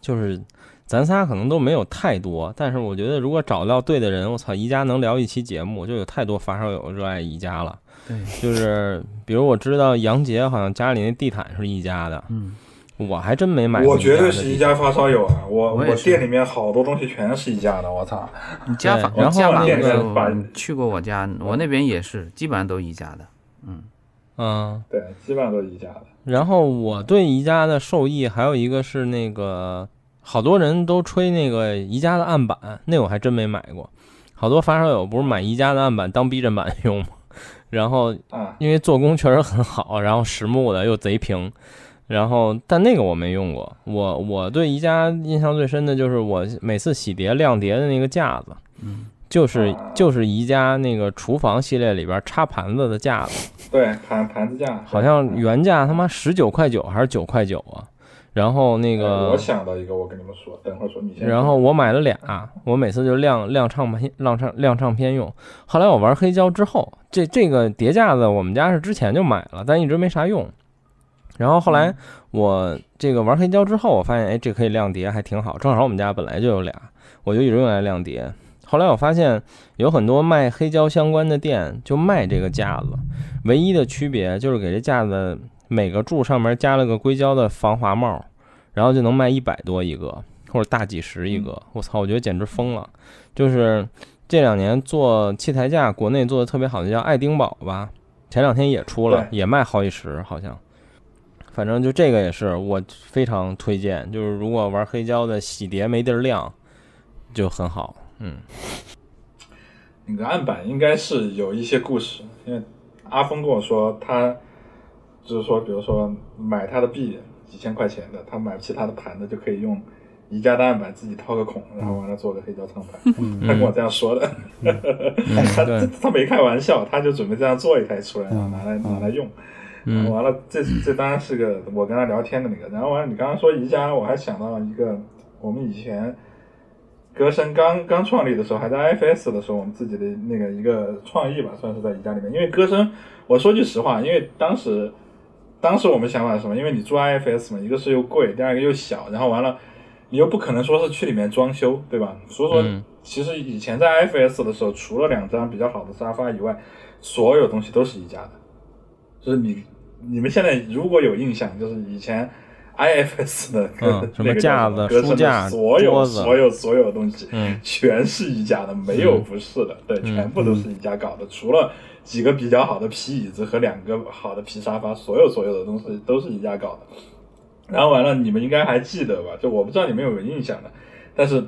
就是咱仨可能都没有太多，但是我觉得如果找到对的人，我操，宜家能聊一期节目，就有太多发烧友热爱宜家了。对，就是比如我知道杨杰好像家里那地毯是宜家的，嗯，我还真没买过我绝对是一家发烧友啊！我我店里面好多东西全是一家的，我操！你家访我对然后那个去过我家，我那边也是，基本上都宜家的。嗯嗯。对，基本上都是一家的。然后我对宜家的受益还有一个是那个，好多人都吹那个宜家的案板，那我还真没买过。好多发烧友不是买宜家的案板当逼震板用吗？然后啊，因为做工确实很好，然后实木的又贼平，然后但那个我没用过。我我对宜家印象最深的就是我每次洗碟晾碟的那个架子，嗯，就是就是宜家那个厨房系列里边插盘子的架子。对，盘盘子架，好像原价他妈十九块九还是九块九啊？然后那哎个我，想到一个，我跟你们说，等会儿说你先。然后我买了俩，我每次就晾晾唱片、晾唱晾唱片用。后来我玩黑胶之后，这这个碟架子我们家是之前就买了，但一直没啥用。然后后来我这个玩黑胶之后，我发现哎，这可以亮碟还挺好，正好我们家本来就有俩，我就一直用来亮碟。后来我发现有很多卖黑胶相关的店就卖这个架子，唯一的区别就是给这架子每个柱上面加了个硅胶的防滑帽，然后就能卖一百多一个，或者大几十一个。我操，我觉得简直疯了！就是这两年做器材架，国内做的特别好的叫爱丁堡吧，前两天也出了，也卖好几十，好像。反正就这个也是我非常推荐，就是如果玩黑胶的洗碟没地儿晾，就很好。嗯，那个案板应该是有一些故事，因为阿峰跟我说他就是说，比如说买他的币几千块钱的，他买不起他的盘的，就可以用宜家的案板自己掏个孔，然后完了做个黑胶唱盘。他跟我这样说的，他对他没开玩笑，他就准备这样做一台出来，然后拿来拿来用。然后完了，这这当然是个我跟他聊天的那个。然后完了，你刚刚说宜家，我还想到一个，我们以前歌声刚刚创立的时候，还在 IFS 的时候，我们自己的那个一个创意吧，算是在宜家里面。因为歌声，我说句实话，因为当时当时我们想法是什么？因为你住 IFS 嘛，一个是又贵，第二个又小，然后完了你又不可能说是去里面装修，对吧？所以说，嗯其实以前在 IFS 的时候，除了两张比较好的沙发以外，所有东西都是宜家的。就是你你们现在如果有印象，就是以前 IFS 的什么那个架子书架所有所有所有的东西，嗯全是宜家的，没有不是的，对，嗯全部都是宜家搞的，除了几个比较好的皮椅子和两个好的皮沙发，所有所有的东西都是宜家搞的。然后完了，你们应该还记得吧？就我不知道你们有没有印象的，但是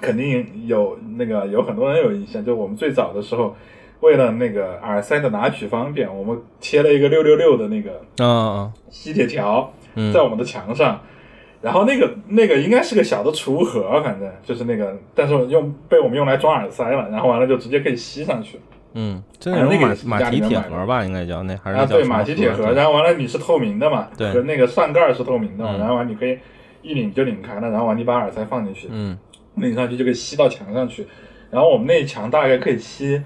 肯定有那个有很多人有印象。就我们最早的时候，为了那个耳塞的拿取方便，我们贴了一个六六六的那个啊啊，吸铁条嗯。在我们的墙上，然后那个那个应该是个小的储物盒，反正就是那个，但是用被我们用来装耳塞了，然后完了就直接可以吸上去。嗯，就那种马那个是马蹄铁盒吧，应该叫那还是啊，对，马蹄铁盒，然后完了你是透明的嘛，对。和那个上盖是透明的嘛，嗯。然后完了你可以一拧就拧开了，然后完了你把耳塞放进去，嗯。拧上去就可以吸到墙上去，然后我们那一墙大概可以吸，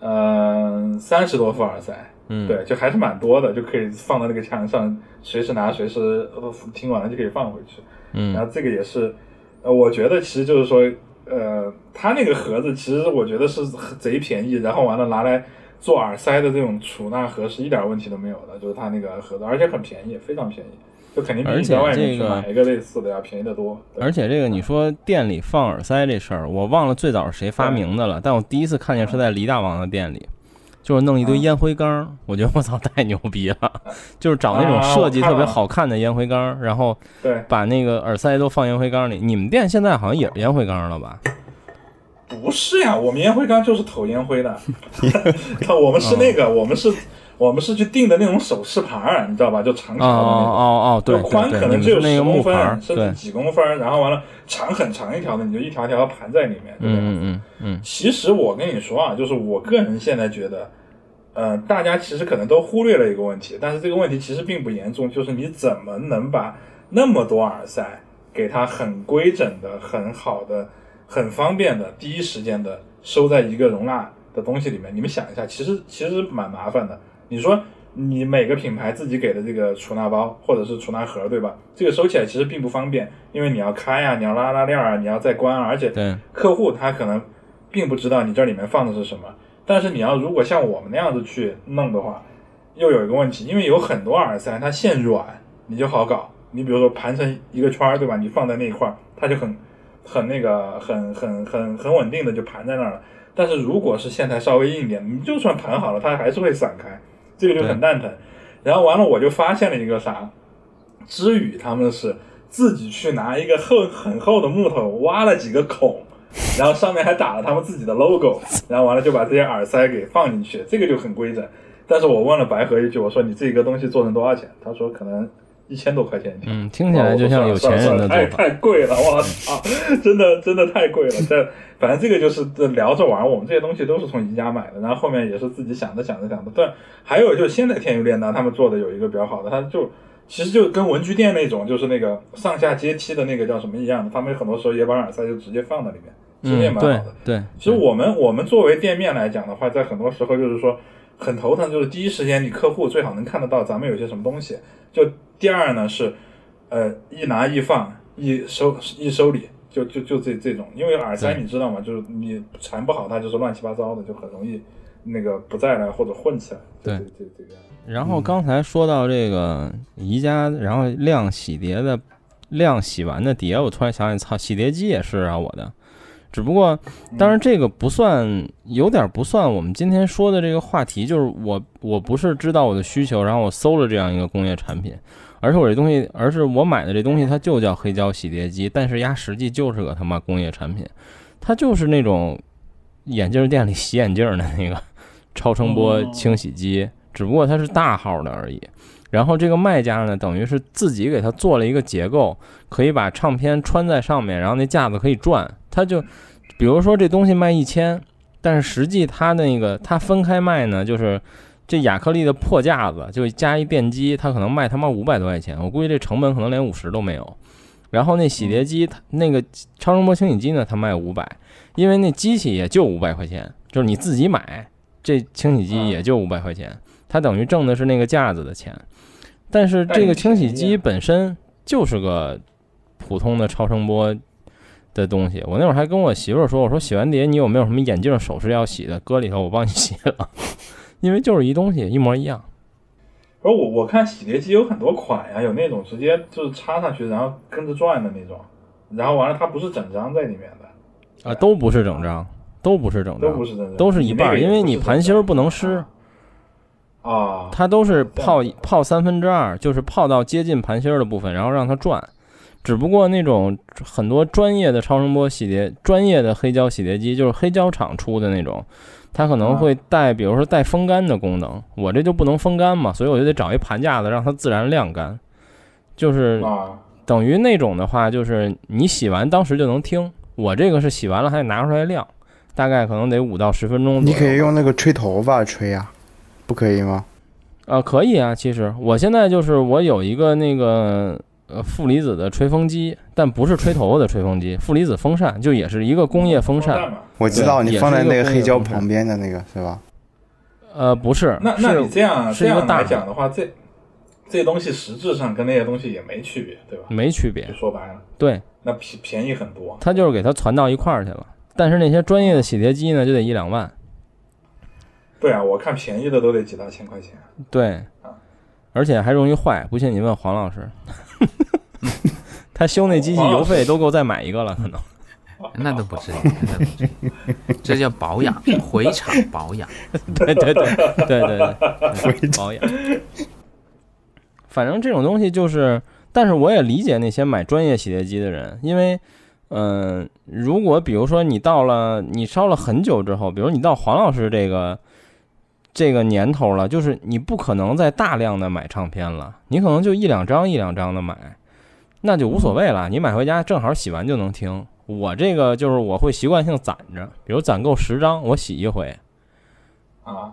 呃，三十多副耳塞，嗯，对，就还是蛮多的，就可以放到那个墙上，随时拿，随时呃听完了就可以放回去。然嗯后这个也是，呃，我觉得其实就是说，呃，它那个盒子其实我觉得是贼便宜，然后完了拿来做耳塞的这种储纳盒是一点问题都没有的，就是它那个盒子，而且很便宜，非常便宜，就肯定比而且你在外面这个去买一个类似的要便宜得多。而且这个你说店里放耳塞这事儿，我忘了最早是谁发明的了，但我第一次看见是在黎大王的店里，就是弄一堆啊烟灰缸，我觉得我操太牛逼了，就是找那种啊设计特别好看的烟灰缸，然后对，把那个耳塞都放烟灰缸里。你们店现在好像也是烟灰缸了吧？不是呀，我们烟灰缸就是投烟灰的 它我们是那个，我们是，我们是去订的那种手势盘，你知道吧？就长哦条的那种。哦哦哦，对就宽可能只有十公分甚至，几公分，然后完了长很长一条的，你就一条条盘在里面。对吧嗯嗯嗯嗯其实我跟你说啊，就是我个人现在觉得，呃，大家其实可能都忽略了一个问题，但是这个问题其实并不严重，就是你怎么能把那么多耳塞给它很规整的、很好的、很方便的、第一时间的收在一个容纳的东西里面？你们想一下，其实其实蛮麻烦的。你说你每个品牌自己给的这个储纳包或者是储纳盒，对吧？这个收起来其实并不方便，因为你要开啊，你要拉拉链啊，你要再关啊，而且对，客户他可能并不知道你这里面放的是什么，但是你要如果像我们那样子去弄的话，又有一个问题，因为有很多耳塞它线软，你就好搞。你比如说盘成一个圈儿，对吧？你放在那一块儿，它就很很那个很很很很稳定的就盘在那儿了。但是如果是线材稍微硬一点，你就算盘好了，它还是会散开，这个就很蛋疼。然后完了，我就发现了一个啥，知宇他们是自己去拿一个厚很厚的木头挖了几个孔，然后上面还打了他们自己的 logo，然后完了就把这些耳塞给放进去，这个就很规整。但是我问了白河一句，我说你这个东西做成多少钱？他说可能一千多块钱一条。嗯，听起来就像有钱人的太做法。太贵了，我操，真的真的太贵了。这反正这个就是聊着玩，我们这些东西都是从宜家买的，然后后面也是自己想着想着想着。但，还有就是现在天宇链呢，他们做的有一个比较好的，他就其实就跟文具店那种，就是那个上下阶梯的那个叫什么一样的，他们很多时候也把耳塞就直接放在里面，其实也嗯，蛮好对的。对，其实我们我们作为店面来讲的话，在很多时候就是说很头疼，就是第一时间你客户最好能看得到咱们有些什么东西。就第二呢是，呃，一拿一放一收一收理，就就就这这种，因为耳塞你知道吗？就是你缠不好，它就是乱七八糟的，就很容易那个不在了或者混起来。对这这这个样。然后刚才说到这个宜家，然后晾洗碟的晾洗完的碟，我突然想起，操，洗碟机也是啊，我的。只不过，当然这个不算，有点不算我们今天说的这个话题。就是我我不是知道我的需求，然后我搜了这样一个工业产品，而是我这东西，而是我买的这东西它就叫黑胶洗碟机，但是压实际就是个他妈工业产品，它就是那种眼镜店里洗眼镜的那个超声波清洗机，只不过它是大号的而已。然后这个卖家呢，等于是自己给他做了一个结构，可以把唱片穿在上面，然后那架子可以转。他就，比如说这东西卖一千，但是实际它那个它分开卖呢，就是这亚克力的破架子就加一电机，它可能卖他妈五百多块钱。我估计这成本可能连五十都没有。然后那洗碟机，它那个超声波清洗机呢，它卖五百，因为那机器也就五百块钱，就是你自己买这清洗机也就五百块钱，它等于挣的是那个架子的钱。但是这个清洗机本身就是个普通的超声波的东西。我那会儿还跟我媳妇儿说：“我说洗完碟，你有没有什么眼镜首饰要洗的？搁里头，我帮你洗了。因为就是一东西，一模一样。”而我我看洗碟机有很多款呀，有那种直接就是插上去，然后跟着转的那种，然后完了它不是整张在里面的啊，都不是整张，都不是整张，都不是整张，都是一半，因为你盘芯儿不能湿。啊，它都是泡泡三分之二，就是泡到接近盘芯儿的部分，然后让它转。只不过那种很多专业的超声波洗碟、专业的黑胶洗碟机，就是黑胶厂出的那种，它可能会带，比如说带风干的功能。我这就不能风干嘛，所以我就得找一盘架子让它自然晾干。就是等于那种的话，就是你洗完当时就能听。我这个是洗完了还得拿出来晾，大概可能得五到十分钟。你可以用那个吹头发吹呀。不可以吗？啊，可以啊。其实我现在就是我有一个那个呃负离子的吹风机，但不是吹头发的吹风机，负离子风扇就也是一个工业风扇。我知道你放在那个黑胶旁边的那个是吧？呃，不是。那那你这样这样来讲的话，这这东西实质上跟那些东西也没区别，对吧？没区别。说白了，对。那便便宜很多。他就是给它传到一块儿去了，但是那些专业的洗碟机呢，就得一两万。对啊，我看便宜的都得几大千块钱。对，啊，而且还容易坏，不信你问黄老师，他修那机器油费都够再买一个了，可能。那都不至于，这叫保养，回厂保养。对对对对对对，保养。反正这种东西就是，但是我也理解那些买专业洗碟机的人，因为。嗯，如果比如说你到了你烧了很久之后，比如你到黄老师这个这个年头了，就是你不可能再大量的买唱片了，你可能就一两张一两张的买，那就无所谓了。你买回家正好洗完就能听。我这个就是我会习惯性攒着，比如攒够十张，我洗一回。啊，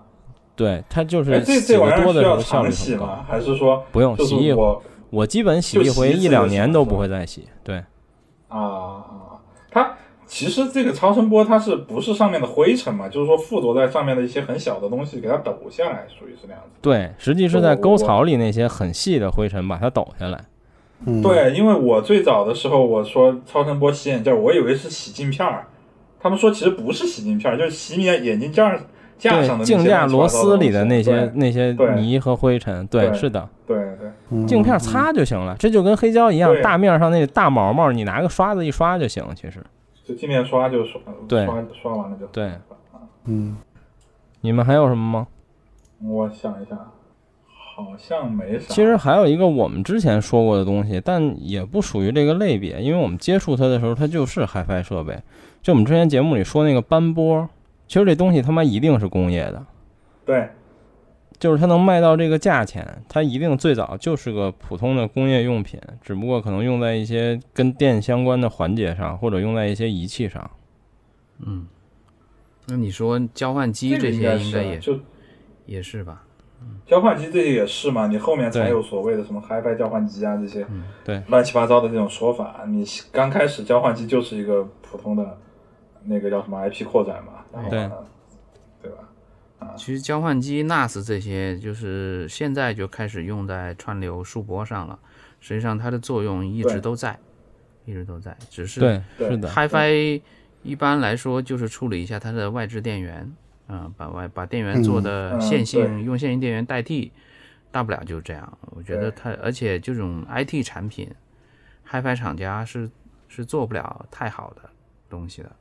对，它就是洗的多的时候效率很高。还是说不用洗一回？我基本洗一回一两年都不会再洗。对。啊它其实这个超声波它是不是上面的灰尘嘛？就是说附着在上面的一些很小的东西给它抖下来，属于是那样子。对，实际是在沟槽里那些很细的灰尘把它抖下来。对，因为我最早的时候我说超声波洗眼镜，我以为是洗镜片儿，他们说其实不是洗镜片儿，就是洗你眼镜架架上的镜架螺丝里的那些那些泥和灰尘。对，是的。对对，镜片擦就行了，这就跟黑胶一样，大面上那个大毛毛，你拿个刷子一刷就行。其实，就镜面刷就刷，对，刷刷完了就对。嗯，你们还有什么吗？我想一下，好像没啥。其实还有一个我们之前说过的东西，但也不属于这个类别，因为我们接触它的时候，它就是 HiFi 设备。就我们之前节目里说那个斑波，其实这东西他妈一定是工业的。对。就是它能卖到这个价钱，它一定最早就是个普通的工业用品，只不过可能用在一些跟电相关的环节上，或者用在一些仪器上。嗯，那你说交换机这些应该也就也是吧？交换机这些也是嘛？你后面才有所谓的什么 HiFi 交换机啊这些，对，乱七八糟的这种说法。你刚开始交换机就是一个普通的那个叫什么 IP 扩展嘛，然后对，对吧？其实交换机、NAS 这些，就是现在就开始用在串流数播上了。实际上，它的作用一直都在，一直都在。只是对，是的。HiFi 一般来说就是处理一下它的外置电源，嗯，把外把电源做的线性，用线性电源代替，大不了就这样。我觉得它，而且这种 IT 产品，HiFi 厂家是是做不了太好的东西的。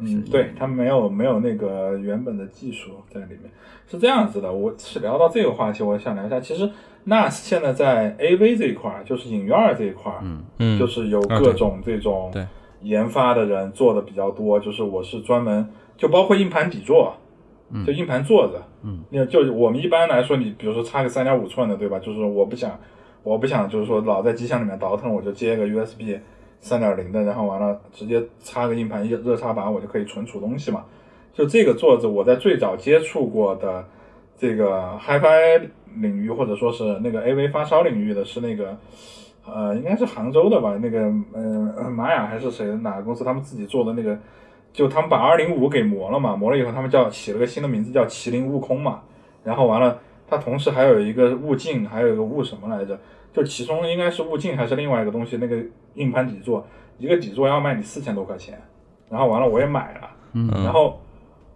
嗯，对，它没有没有那个原本的技术在里面，是这样子的。我是聊到这个话题，我想聊一下，其实 NAS 现在在 AV 这一块儿，就是影院这一块儿，嗯嗯，就是有各种这种对研发的人做的比较多，就是我是专门就包括硬盘底座，就硬盘座子，嗯，那就我们一般来说，你比如说插个三点五寸的，对吧？就是我不想，我不想就是说老在机箱里面倒腾，我就接个 USB 三点零的，然后完了直接插个硬盘热热插板，我就可以存储东西嘛。就这个座子，我在最早接触过的这个 HiFi 领域，或者说是那个 AV 发烧领域的是那个。呃，应该是杭州的吧？那个，呃，玛雅还是谁哪个公司？他们自己做的那个，就他们把二零五给磨了嘛，磨了以后，他们叫起了个新的名字，叫麒麟悟空嘛。然后完了，它同时还有一个悟净，还有一个悟什么来着？就其中应该是物镜还是另外一个东西？那个硬盘底座，一个底座要卖你四千多块钱。然后完了，我也买了。嗯然后，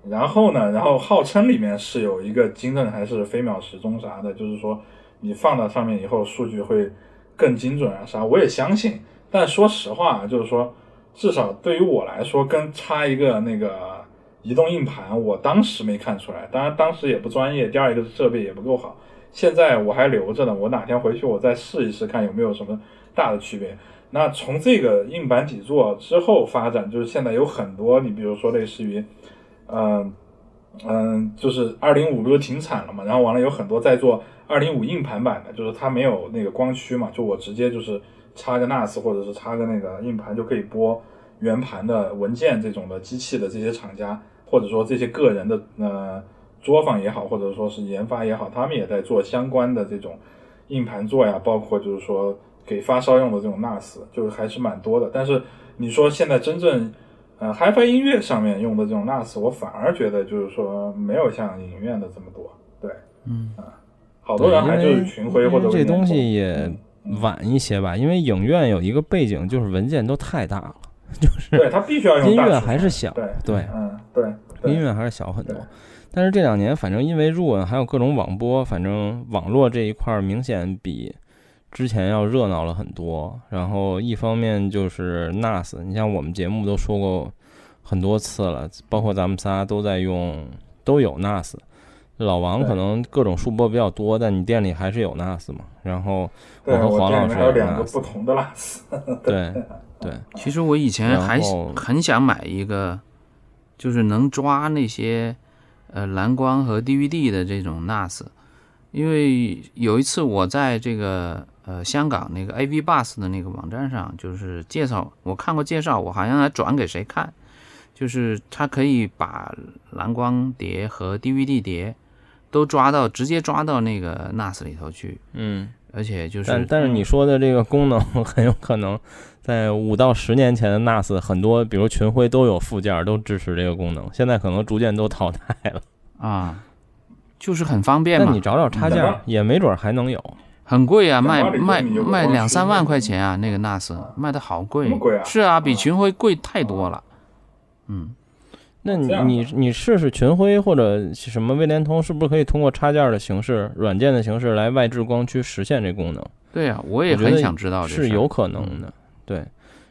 然后呢？然后号称里面是有一个金正还是飞秒时钟啥的，就是说你放到上面以后，数据会更精准啊啥，我也相信。但说实话，就是说，至少对于我来说，跟插一个那个移动硬盘，我当时没看出来。当然，当时也不专业，第二一个设备也不够好。现在我还留着呢，我哪天回去我再试一试，看有没有什么大的区别。那从这个硬板底座之后发展，就是现在有很多，你比如说类似于，嗯、嗯，就是二零五不是停产了嘛，然后完了有很多在做二零五硬盘版的，就是它没有那个光驱嘛，就我直接就是插个 NAS 或者是插个那个硬盘就可以播原盘的文件这种的机器的这些厂家，或者说这些个人的呃作坊也好，或者说是研发也好，他们也在做相关的这种硬盘座呀，包括就是说给发烧用的这种 NAS，就是还是蛮多的。但是你说现在真正呃 HiFi 音乐上面用的这种 NAS，我反而觉得就是说没有像影院的这么多。对，嗯啊，好多人还就是群晖或者这东西也晚一些吧，因为影院有一个背景就是文件都太大了，就是对它必须要用音乐还是小，对对，嗯对对音乐还是小很多对。但是这两年，反正因为入文还有各种网播，反正网络这一块儿明显比之前要热闹了很多。然后一方面就是 NAS，你像我们节目都说过很多次了，包括咱们仨都在用，都有 NAS。老王可能各种数播比较多，但你店里还是有 NAS 嘛。然后我，和黄老师有两个不同的 NAS。对对，其实我以前还很想买一个，就是能抓那些呃蓝光和 DVD 的这种 NAS，因为有一次我在这个呃香港那个 AV Bus 的那个网站上，就是介绍，我看过介绍，我好像还转给谁看，就是它可以把蓝光碟和 DVD 碟都抓到，直接抓到那个 NAS 里头去，嗯。而且就是但但是你说的这个功能 很有可能在五到十年前的 NAS 很多，比如群晖都有附件都支持这个功能，现在可能逐渐都淘汰了。啊，就是很方便嘛那你。找找插件，也没准儿还能有。很贵啊，卖卖卖两三万块钱啊，那个 NAS 卖的好贵。贵啊是啊，比啊群晖贵太多了。嗯，那你你你试试群晖或者什么微联通，是不是可以通过插件儿的形式、软件的形式来外置光驱实现这功能？对啊，我也觉得很想知道这是有可能的。对，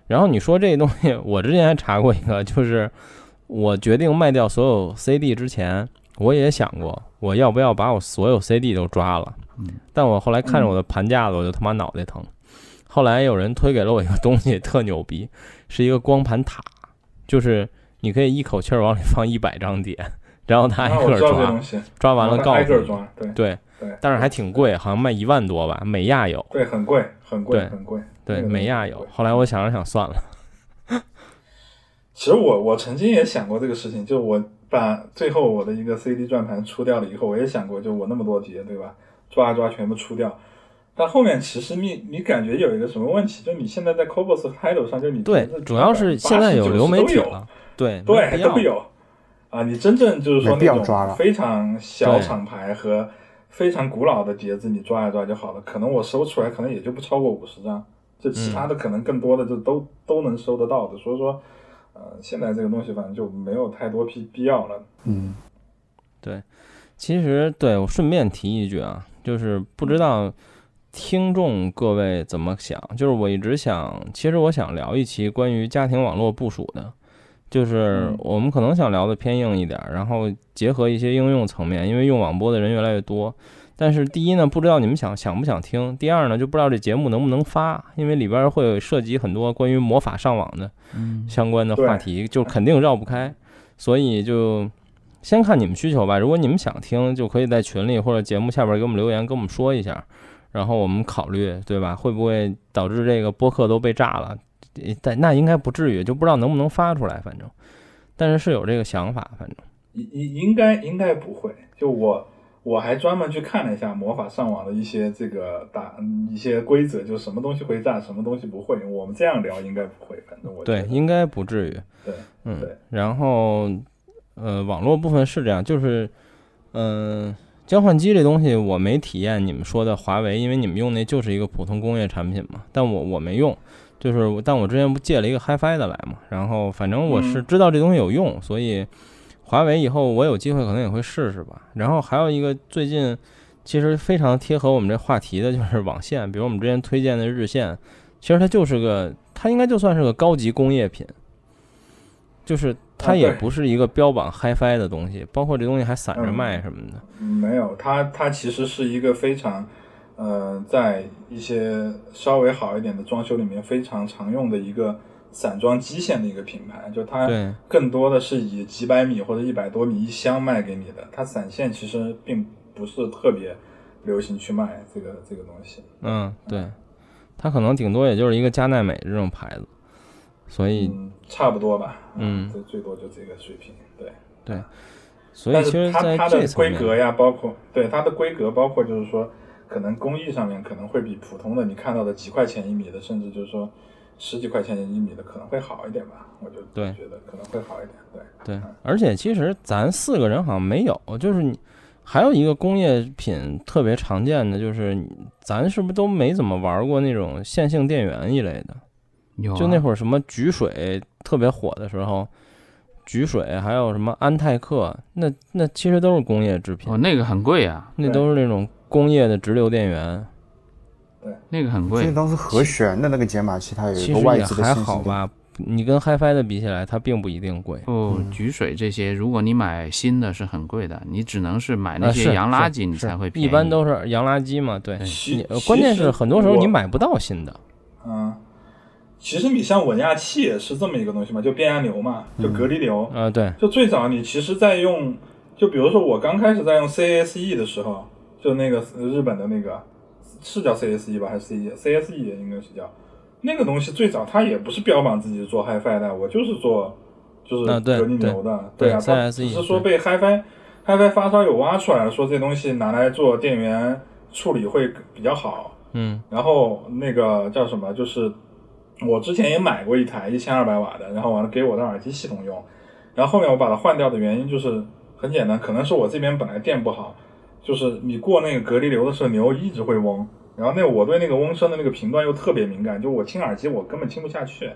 然后你说这东西，我之前还查过一个，就是我决定卖掉所有 CD 之前，我也想过我要不要把我所有 CD 都抓了。嗯但我后来看着我的盘架子，我就他妈脑袋疼。后来有人推给了我一个东西，特牛逼，是一个光盘塔，就是你可以一口气儿往里放一百张碟，然后他挨个抓抓完了告诉你。对对，对，但是还挺贵，好像卖一万多吧，美亚有。对，很贵，很贵，很贵。对，美亚有。后来我想了想，算了。其实我我曾经也想过这个事情，就我把最后我的一个 CD 转盘出掉了以后，我也想过，就我那么多碟，对吧？抓一抓全部出掉。但后面其实你你感觉有一个什么问题，就你现在在 Cobos Title 上，就你对，主要是现在有流媒体80-90%都有了，对，对，都有啊。你真正就是说那抓了种非常小厂牌和非常古老的碟子，你抓一抓就好了。可能我收出来可能也就不超过五十张，就其他的可能更多的就都、都能收得到的。所以说，呃，现在这个东西反正就没有太多必必要了。嗯，对其实对我顺便提一句啊，就是不知道听众各位怎么想，就是我一直想，其实我想聊一期关于家庭网络部署的，就是嗯我们可能想聊的偏硬一点儿，然后结合一些应用层面，因为用网播的人越来越多。但是第一呢，不知道你们想想不想听；第二呢，就不知道这节目能不能发，因为里边儿会涉及很多关于魔法上网的嗯，相关的话题，就肯定绕不开。所以就先看你们需求吧。如果你们想听，就可以在群里或者节目下边给我们留言，跟我们说一下，然后我们考虑，对吧？会不会导致这个播客都被炸了？诶但那应该不至于，就不知道能不能发出来，反正，但是是有这个想法，反正。应应应该应该不会。就我我还专门去看了一下魔法上网的一些这个打嗯一些规则，就什么东西会炸，什么东西不会。我们这样聊应该不会，反正我对，应该不至于。对嗯对，然后呃，网络部分是这样，就是嗯、交换机这东西我没体验你们说的华为，因为你们用那就是一个普通工业产品嘛，但我我没用。就是我，但我之前不借了一个 HiFi 的来嘛，然后反正我是嗯知道这东西有用，所以华为以后我有机会可能也会试试吧。然后还有一个最近其实非常贴合我们这话题的就是网线，比如我们之前推荐的日线，其实它就是个，它应该就算是个高级工业品，就是它也不是一个标榜 HiFi 的东西，包括这东西还散着嗯卖什么的。嗯没有，它它其实是一个非常，呃，在一些稍微好一点的装修里面非常常用的一个散装基线的一个品牌，就它更多的是以几百米或者一百多米一箱卖给你的，它散线其实并不是特别流行去卖这个这个东西。嗯，对，它可能顶多也就是一个佳奈美这种牌子，所以嗯，差不多吧。嗯最最多就这个水平。对，对，所以其实它的规格呀，包括对它的规格，包括就是说，可能工艺上面可能会比普通的你看到的几块钱一米的，甚至就是说十几块钱一米的可能会好一点吧。我就对觉得可能会好一点。对，对，而且其实咱四个人好像没有，就是你还有一个工业品特别常见的，就是咱是不是都没怎么玩过那种线性电源一类的？有、啊、就那会儿什么菊水特别火的时候，菊水还有什么安泰克，那那其实都是工业制品哦，，那个很贵啊，那都是那种工业的直流电源，对那个很贵。因为。当时和弦的那个解码器，它有一其实也个外置的还。好吧。你跟 HiFi 的比起来，它并不一定贵。不，嗯菊水这些，如果你买新的是很贵的，你只能是买那些洋垃圾，你才会便宜。一般都是洋垃圾嘛，对。呃关键是很多时候你买不到新的，嗯，其实你像稳压器也是这么一个东西嘛，就变压流嘛，就隔离流。啊，对，就最早你其实在用，就比如说我刚开始在用 CSE 的时候，就那个呃日本的那个是叫 CSE 吧，还是 CE？CSE 应该是叫那个东西。最早它也不是标榜自己是做 HiFi 的，我就是做就是隔离牛的，对啊，只是说被 HiFi HiFi 发烧友挖出来了，说这东西拿来做电源处理会比较好。嗯然后那个叫什么，就是我之前也买过一台一千二百瓦的，然后完了给我的耳机系统用，然后后面我把它换掉的原因就是很简单，可能是我这边本来电不好，就是你过那个隔离流的时候，牛一直会嗡，然后那我对那个嗡声的那个频段又特别敏感，就我听耳机我根本听不下去，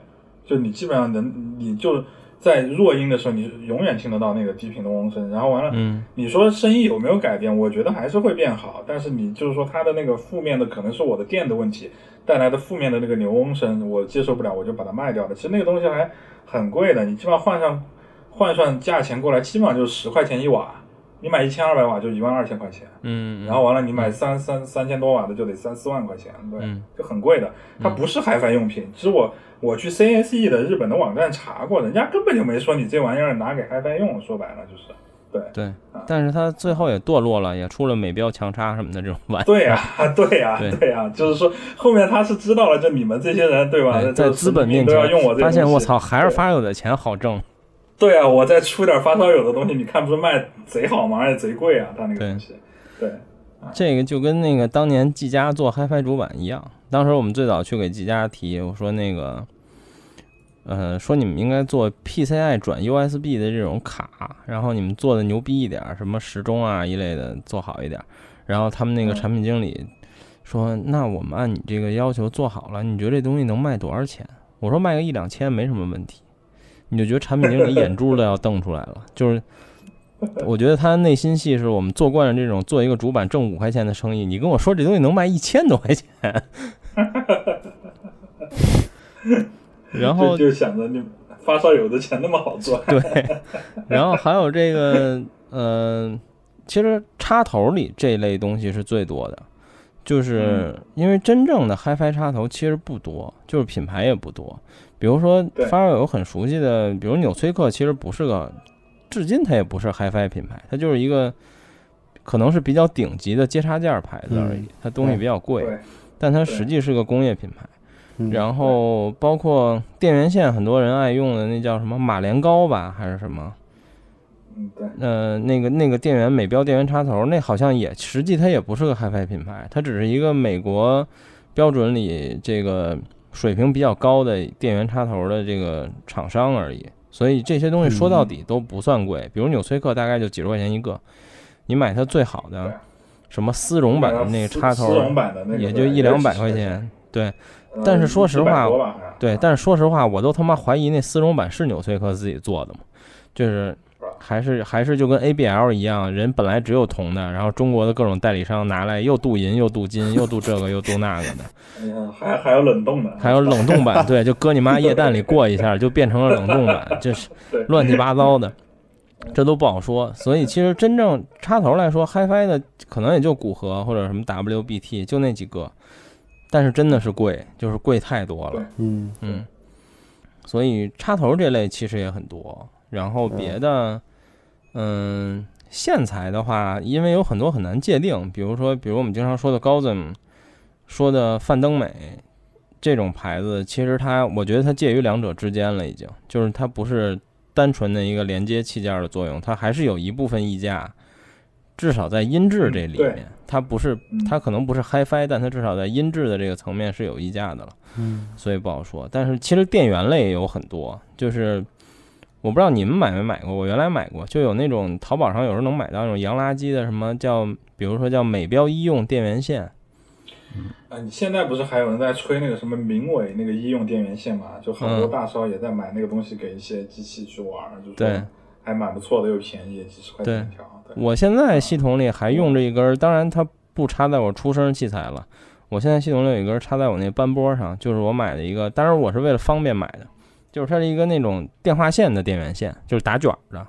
就你基本上能，你就在弱音的时候，你永远听得到那个低频的嗡声，然后完了，嗯你说声音有没有改变？我觉得还是会变好，但是你就是说它的那个负面的可能是我的电的问题带来的负面的那个牛嗡声，我接受不了，我就把它卖掉了。其实那个东西还很贵的，你基本上换上换算价钱过来，基本上就是十块钱一瓦。你买一千二百瓦就一万二千块钱，嗯，然后完了你买三三三千多瓦的就得三四万块钱，对，嗯就很贵的。它不是 HiFi 用品，其实我我去 CSE 的日本的网站查过，人家根本就没说你这玩意儿拿给 HiFi 用，说白了就是，对。对，但是它最后也堕落了，也出了美标强插什么的这种玩意儿。对呀、对呀、对对呀、就是说后面他是知道了，就你们这些人，对吧？对，在资本面都要用我前，发现我操，还是对发有的钱好挣。对啊，我再出点发烧友的东西，你看不是卖贼好吗？而且贼贵啊，他那个对东西。对，这个就跟那个当年技嘉做 HiFi 主板一样，当时我们最早去给技嘉提，我说那个，呃，说你们应该做 PCI 转 USB 的这种卡，然后你们做的牛逼一点儿，什么时钟啊一类的做好一点儿。然后他们那个嗯产品经理说，那我们按你这个要求做好了，你觉得这东西能卖多少钱？我说卖个一两千没什么问题。你就觉得产品经理眼珠都要瞪出来了，就是我觉得他内心戏是我们做惯了这种做一个主板挣五块钱的生意，你跟我说这东西能卖一千多块钱，然后 就就想着你发烧友的钱那么好赚。对，然后还有这个，呃，其实插头里这类东西是最多的，就是因为真正的 HiFi 插头其实不多，就是品牌也不多。比如说发烧友很熟悉的，比如纽崔克，其实不是个，至今它也不是 HiFi 品牌，它就是一个可能是比较顶级的接插件牌子而已嗯，它东西比较贵，但它实际是个工业品牌。嗯然后包括电源线，很多人爱用的那叫什么马连高吧，还是什么？嗯，对，呃，那个那个电源美标电源插头，那好像也实际它也不是个 HiFi 品牌，它只是一个美国标准里这个水平比较高的电源插头的这个厂商而已。所以这些东西说到底都不算贵，比如纽崔克大概就几十块钱一个，你买它最好的什么丝绒版的那个丝插丝绒头，版的那个也就一两百块块钱。对，呃但是说实话100多吧好像对，但是说实话，我都他妈怀疑那丝绒版是纽崔克自己做的嘛，就是还是还是就跟 ABL 一样，人本来只有铜的，然后中国的各种代理商拿来又镀银又镀金又镀这个又镀那个的，哎呀，还还有冷冻的，还有冷冻版，对，就搁你妈 液氮里过一下就变成了冷冻版，这是乱七八糟的，这都不好说。所以其实真正插头来说，HiFi 的可能也就古河或者什么 WBT 就那几个，但是真的是贵，就是贵太多了。嗯嗯，所以插头这类其实也很多，然后别的，嗯，线材的话，因为有很多很难界定，比如说，比如我们经常说的高 m，说的范登美这种牌子，其实它，我觉得它介于两者之间了，已经，就是它不是单纯的一个连接器件的作用，它还是有一部分溢价。至少在音质这里面，它不是嗯它可能不是 HiFi，但它至少在音质的这个层面是有溢价的了。嗯所以不好说。但是其实电源类也有很多，就是我不知道你们买没买过，我原来买过，就有那种淘宝上有时候能买到那种洋垃圾的什么叫，比如说叫美标医用电源线，啊，你现在不是还有人在吹那个什么明伟那个医用电源线嘛？就很多嗯大烧也在买那个东西给一些机器去玩儿，就说对还蛮不错的，又便宜，几十块钱一条。对，我现在系统里还用着一根儿，当然它不插在我出声器材了。我现在系统里有一根儿插在我那斑波上，就是我买的一个，当然我是为了方便买的，就是它是一个那种电话线的电源线，就是打卷儿的，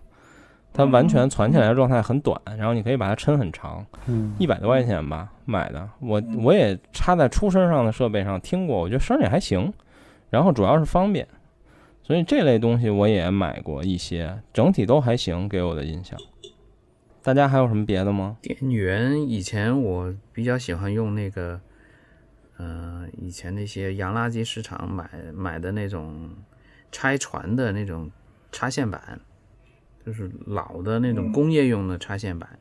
它完全攒起来的状态很短，然后你可以把它抻很长，嗯一百多块钱吧买的。我我也插在出声上的设备上听过，我觉得声儿也还行，然后主要是方便，所以这类东西我也买过一些，整体都还行，给我的印象。大家还有什么别的吗？电源以前我比较喜欢用那个，呃，以前那些洋垃圾市场买买的那种拆船的那种插线板，就是老的那种嗯工业用的插线板，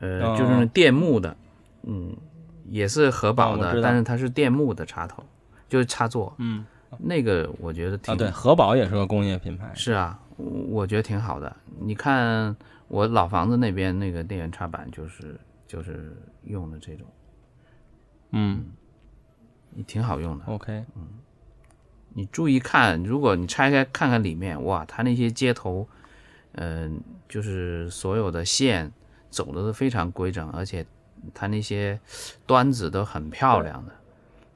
呃，哦就是那电木的，嗯，也是核保的，但是它是电木的插头，就是插座，嗯那个我觉得挺啊，对，核宝也是个工业品牌。是啊，我我觉得挺好的。你看我老房子那边那个电源插板，就是就是用的这种，嗯也挺好用的。，OK，你注意看，如果你拆开看看里面，哇，它那些接头，嗯、就是所有的线走的都非常规整，而且它那些端子都很漂亮的，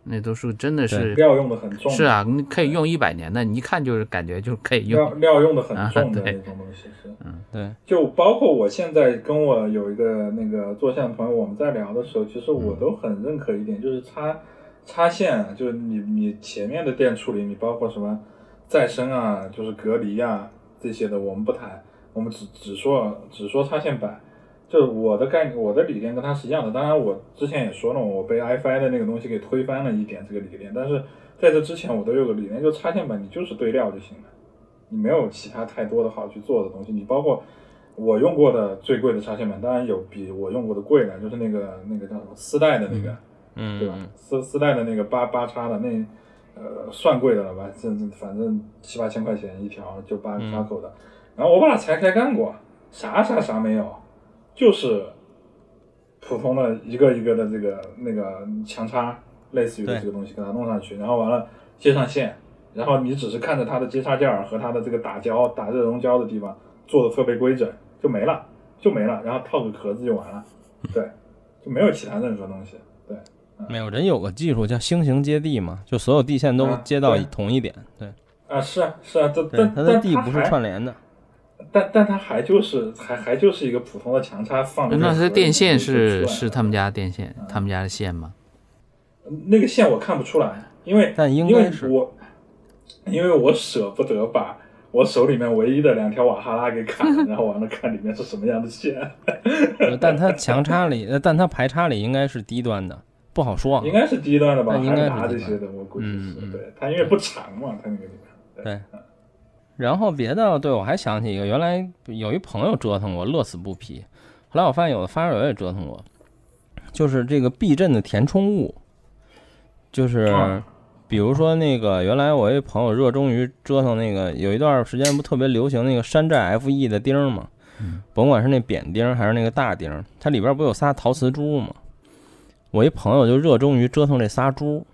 那都是真的是料用的很重，是，啊，你可以用一百年的，你一看就是感觉就可以用。料用的很重的那种东西是。嗯对，就包括我现在跟我有一个那个做线的朋友，我们在聊的时候，其实我都很认可一点，就是插插线啊，就是你你前面的电处理，你包括什么再生啊，就是隔离啊这些的，我们不谈，我们只只说只说插线板。就我的概念，我的理念跟它是一样的。当然，我之前也说了，我被 iFi 的那个东西给推翻了一点这个理念。但是在这之前，我都有个理念，就是插线板你就是对料就行了。你没有其他太多的好去做的东西。你包括我用过的最贵的插线板，当然有比我用过的贵的，就是那个那个叫什么丝带的那个，嗯，对吧？丝丝带的那个八八叉的那呃算贵的了吧？这这反正七八千块钱一条，就八嗯八口的。然后我把它拆开干过，啥啥啥没有，就是普通的一个一个的这个那个强插，类似于的这个东西给它弄上去，然后完了接上线，然后你只是看着它的接插件儿和它的这个打胶、打热熔胶的地方做的特别规整，就没了，就没了，然后套个壳子就完了，对，就没有其他任何东西，对。没有人有个技术叫星形接地嘛，就所有地线都啊接到同一点。对，啊，是啊是啊，但对，但它的地不是串联的。但但它还就是还还就是一个普通的强插放。那它电线是是他们家电线，他们家的线吗？那个线我看不出来，因为但应因为该是我因为我舍不得把我手里面唯一的两条瓦哈拉给砍了，然后完了看里面是什么样的线，呃但它强插里，呃但它排插里应该是低端的，不好说啊。应该是低端的吧，那应该是海达这些的，我估计是对它因为不长嘛，它那个里面对然后别的，对我还想起一个，原来有一朋友折腾过，乐此不疲。后来我发现有的发烧友也折腾过，就是这个避震的填充物，就是啊比如说那个原来我一朋友热衷于折腾那个，有一段时间不特别流行那个山寨 FE 的钉儿嘛，甭管是那扁钉还是那个大钉，它里边不有仨陶瓷珠吗？我一朋友就热衷于折腾这仨珠，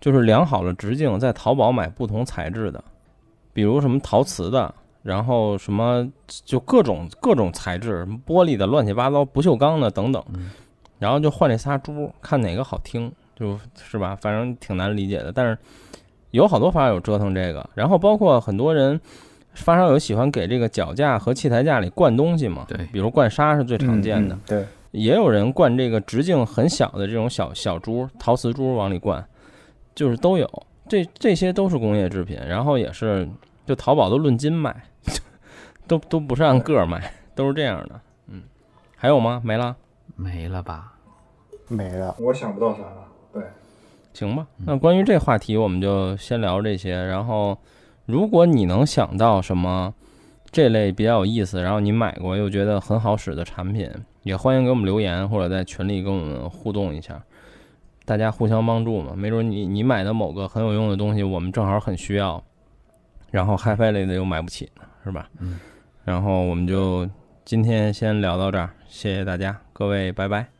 就是量好了直径，在淘宝买不同材质的。比如什么陶瓷的，然后什么就各种各种材质，什么玻璃的、乱七八糟、不锈钢的等等，然后就换这仨珠，看哪个好听，就是吧？反正挺难理解的，但是有好多发烧友折腾这个，然后包括很多人发烧友喜欢给这个脚架和器材架里灌东西嘛，对比如灌沙是最常见的，嗯嗯对，也有人灌这个直径很小的这种小小珠、陶瓷珠往里灌，就是都有。这这些都是工业制品，然后也是就淘宝都论斤卖，都都不是按个儿卖，都是这样的。嗯，还有吗？没了？没了吧？没了。我想不到啥了。对，行吧。那关于这话题，我们就先聊这些。然后，如果你能想到什么这类比较有意思，然后你买过又觉得很好使的产品，也欢迎给我们留言或者在群里跟我们互动一下，大家互相帮助嘛。没准你你买的某个很有用的东西，我们正好很需要，然后 HiFi 类的又买不起呢，是吧？嗯。然后我们就今天先聊到这儿，谢谢大家，各位，拜拜。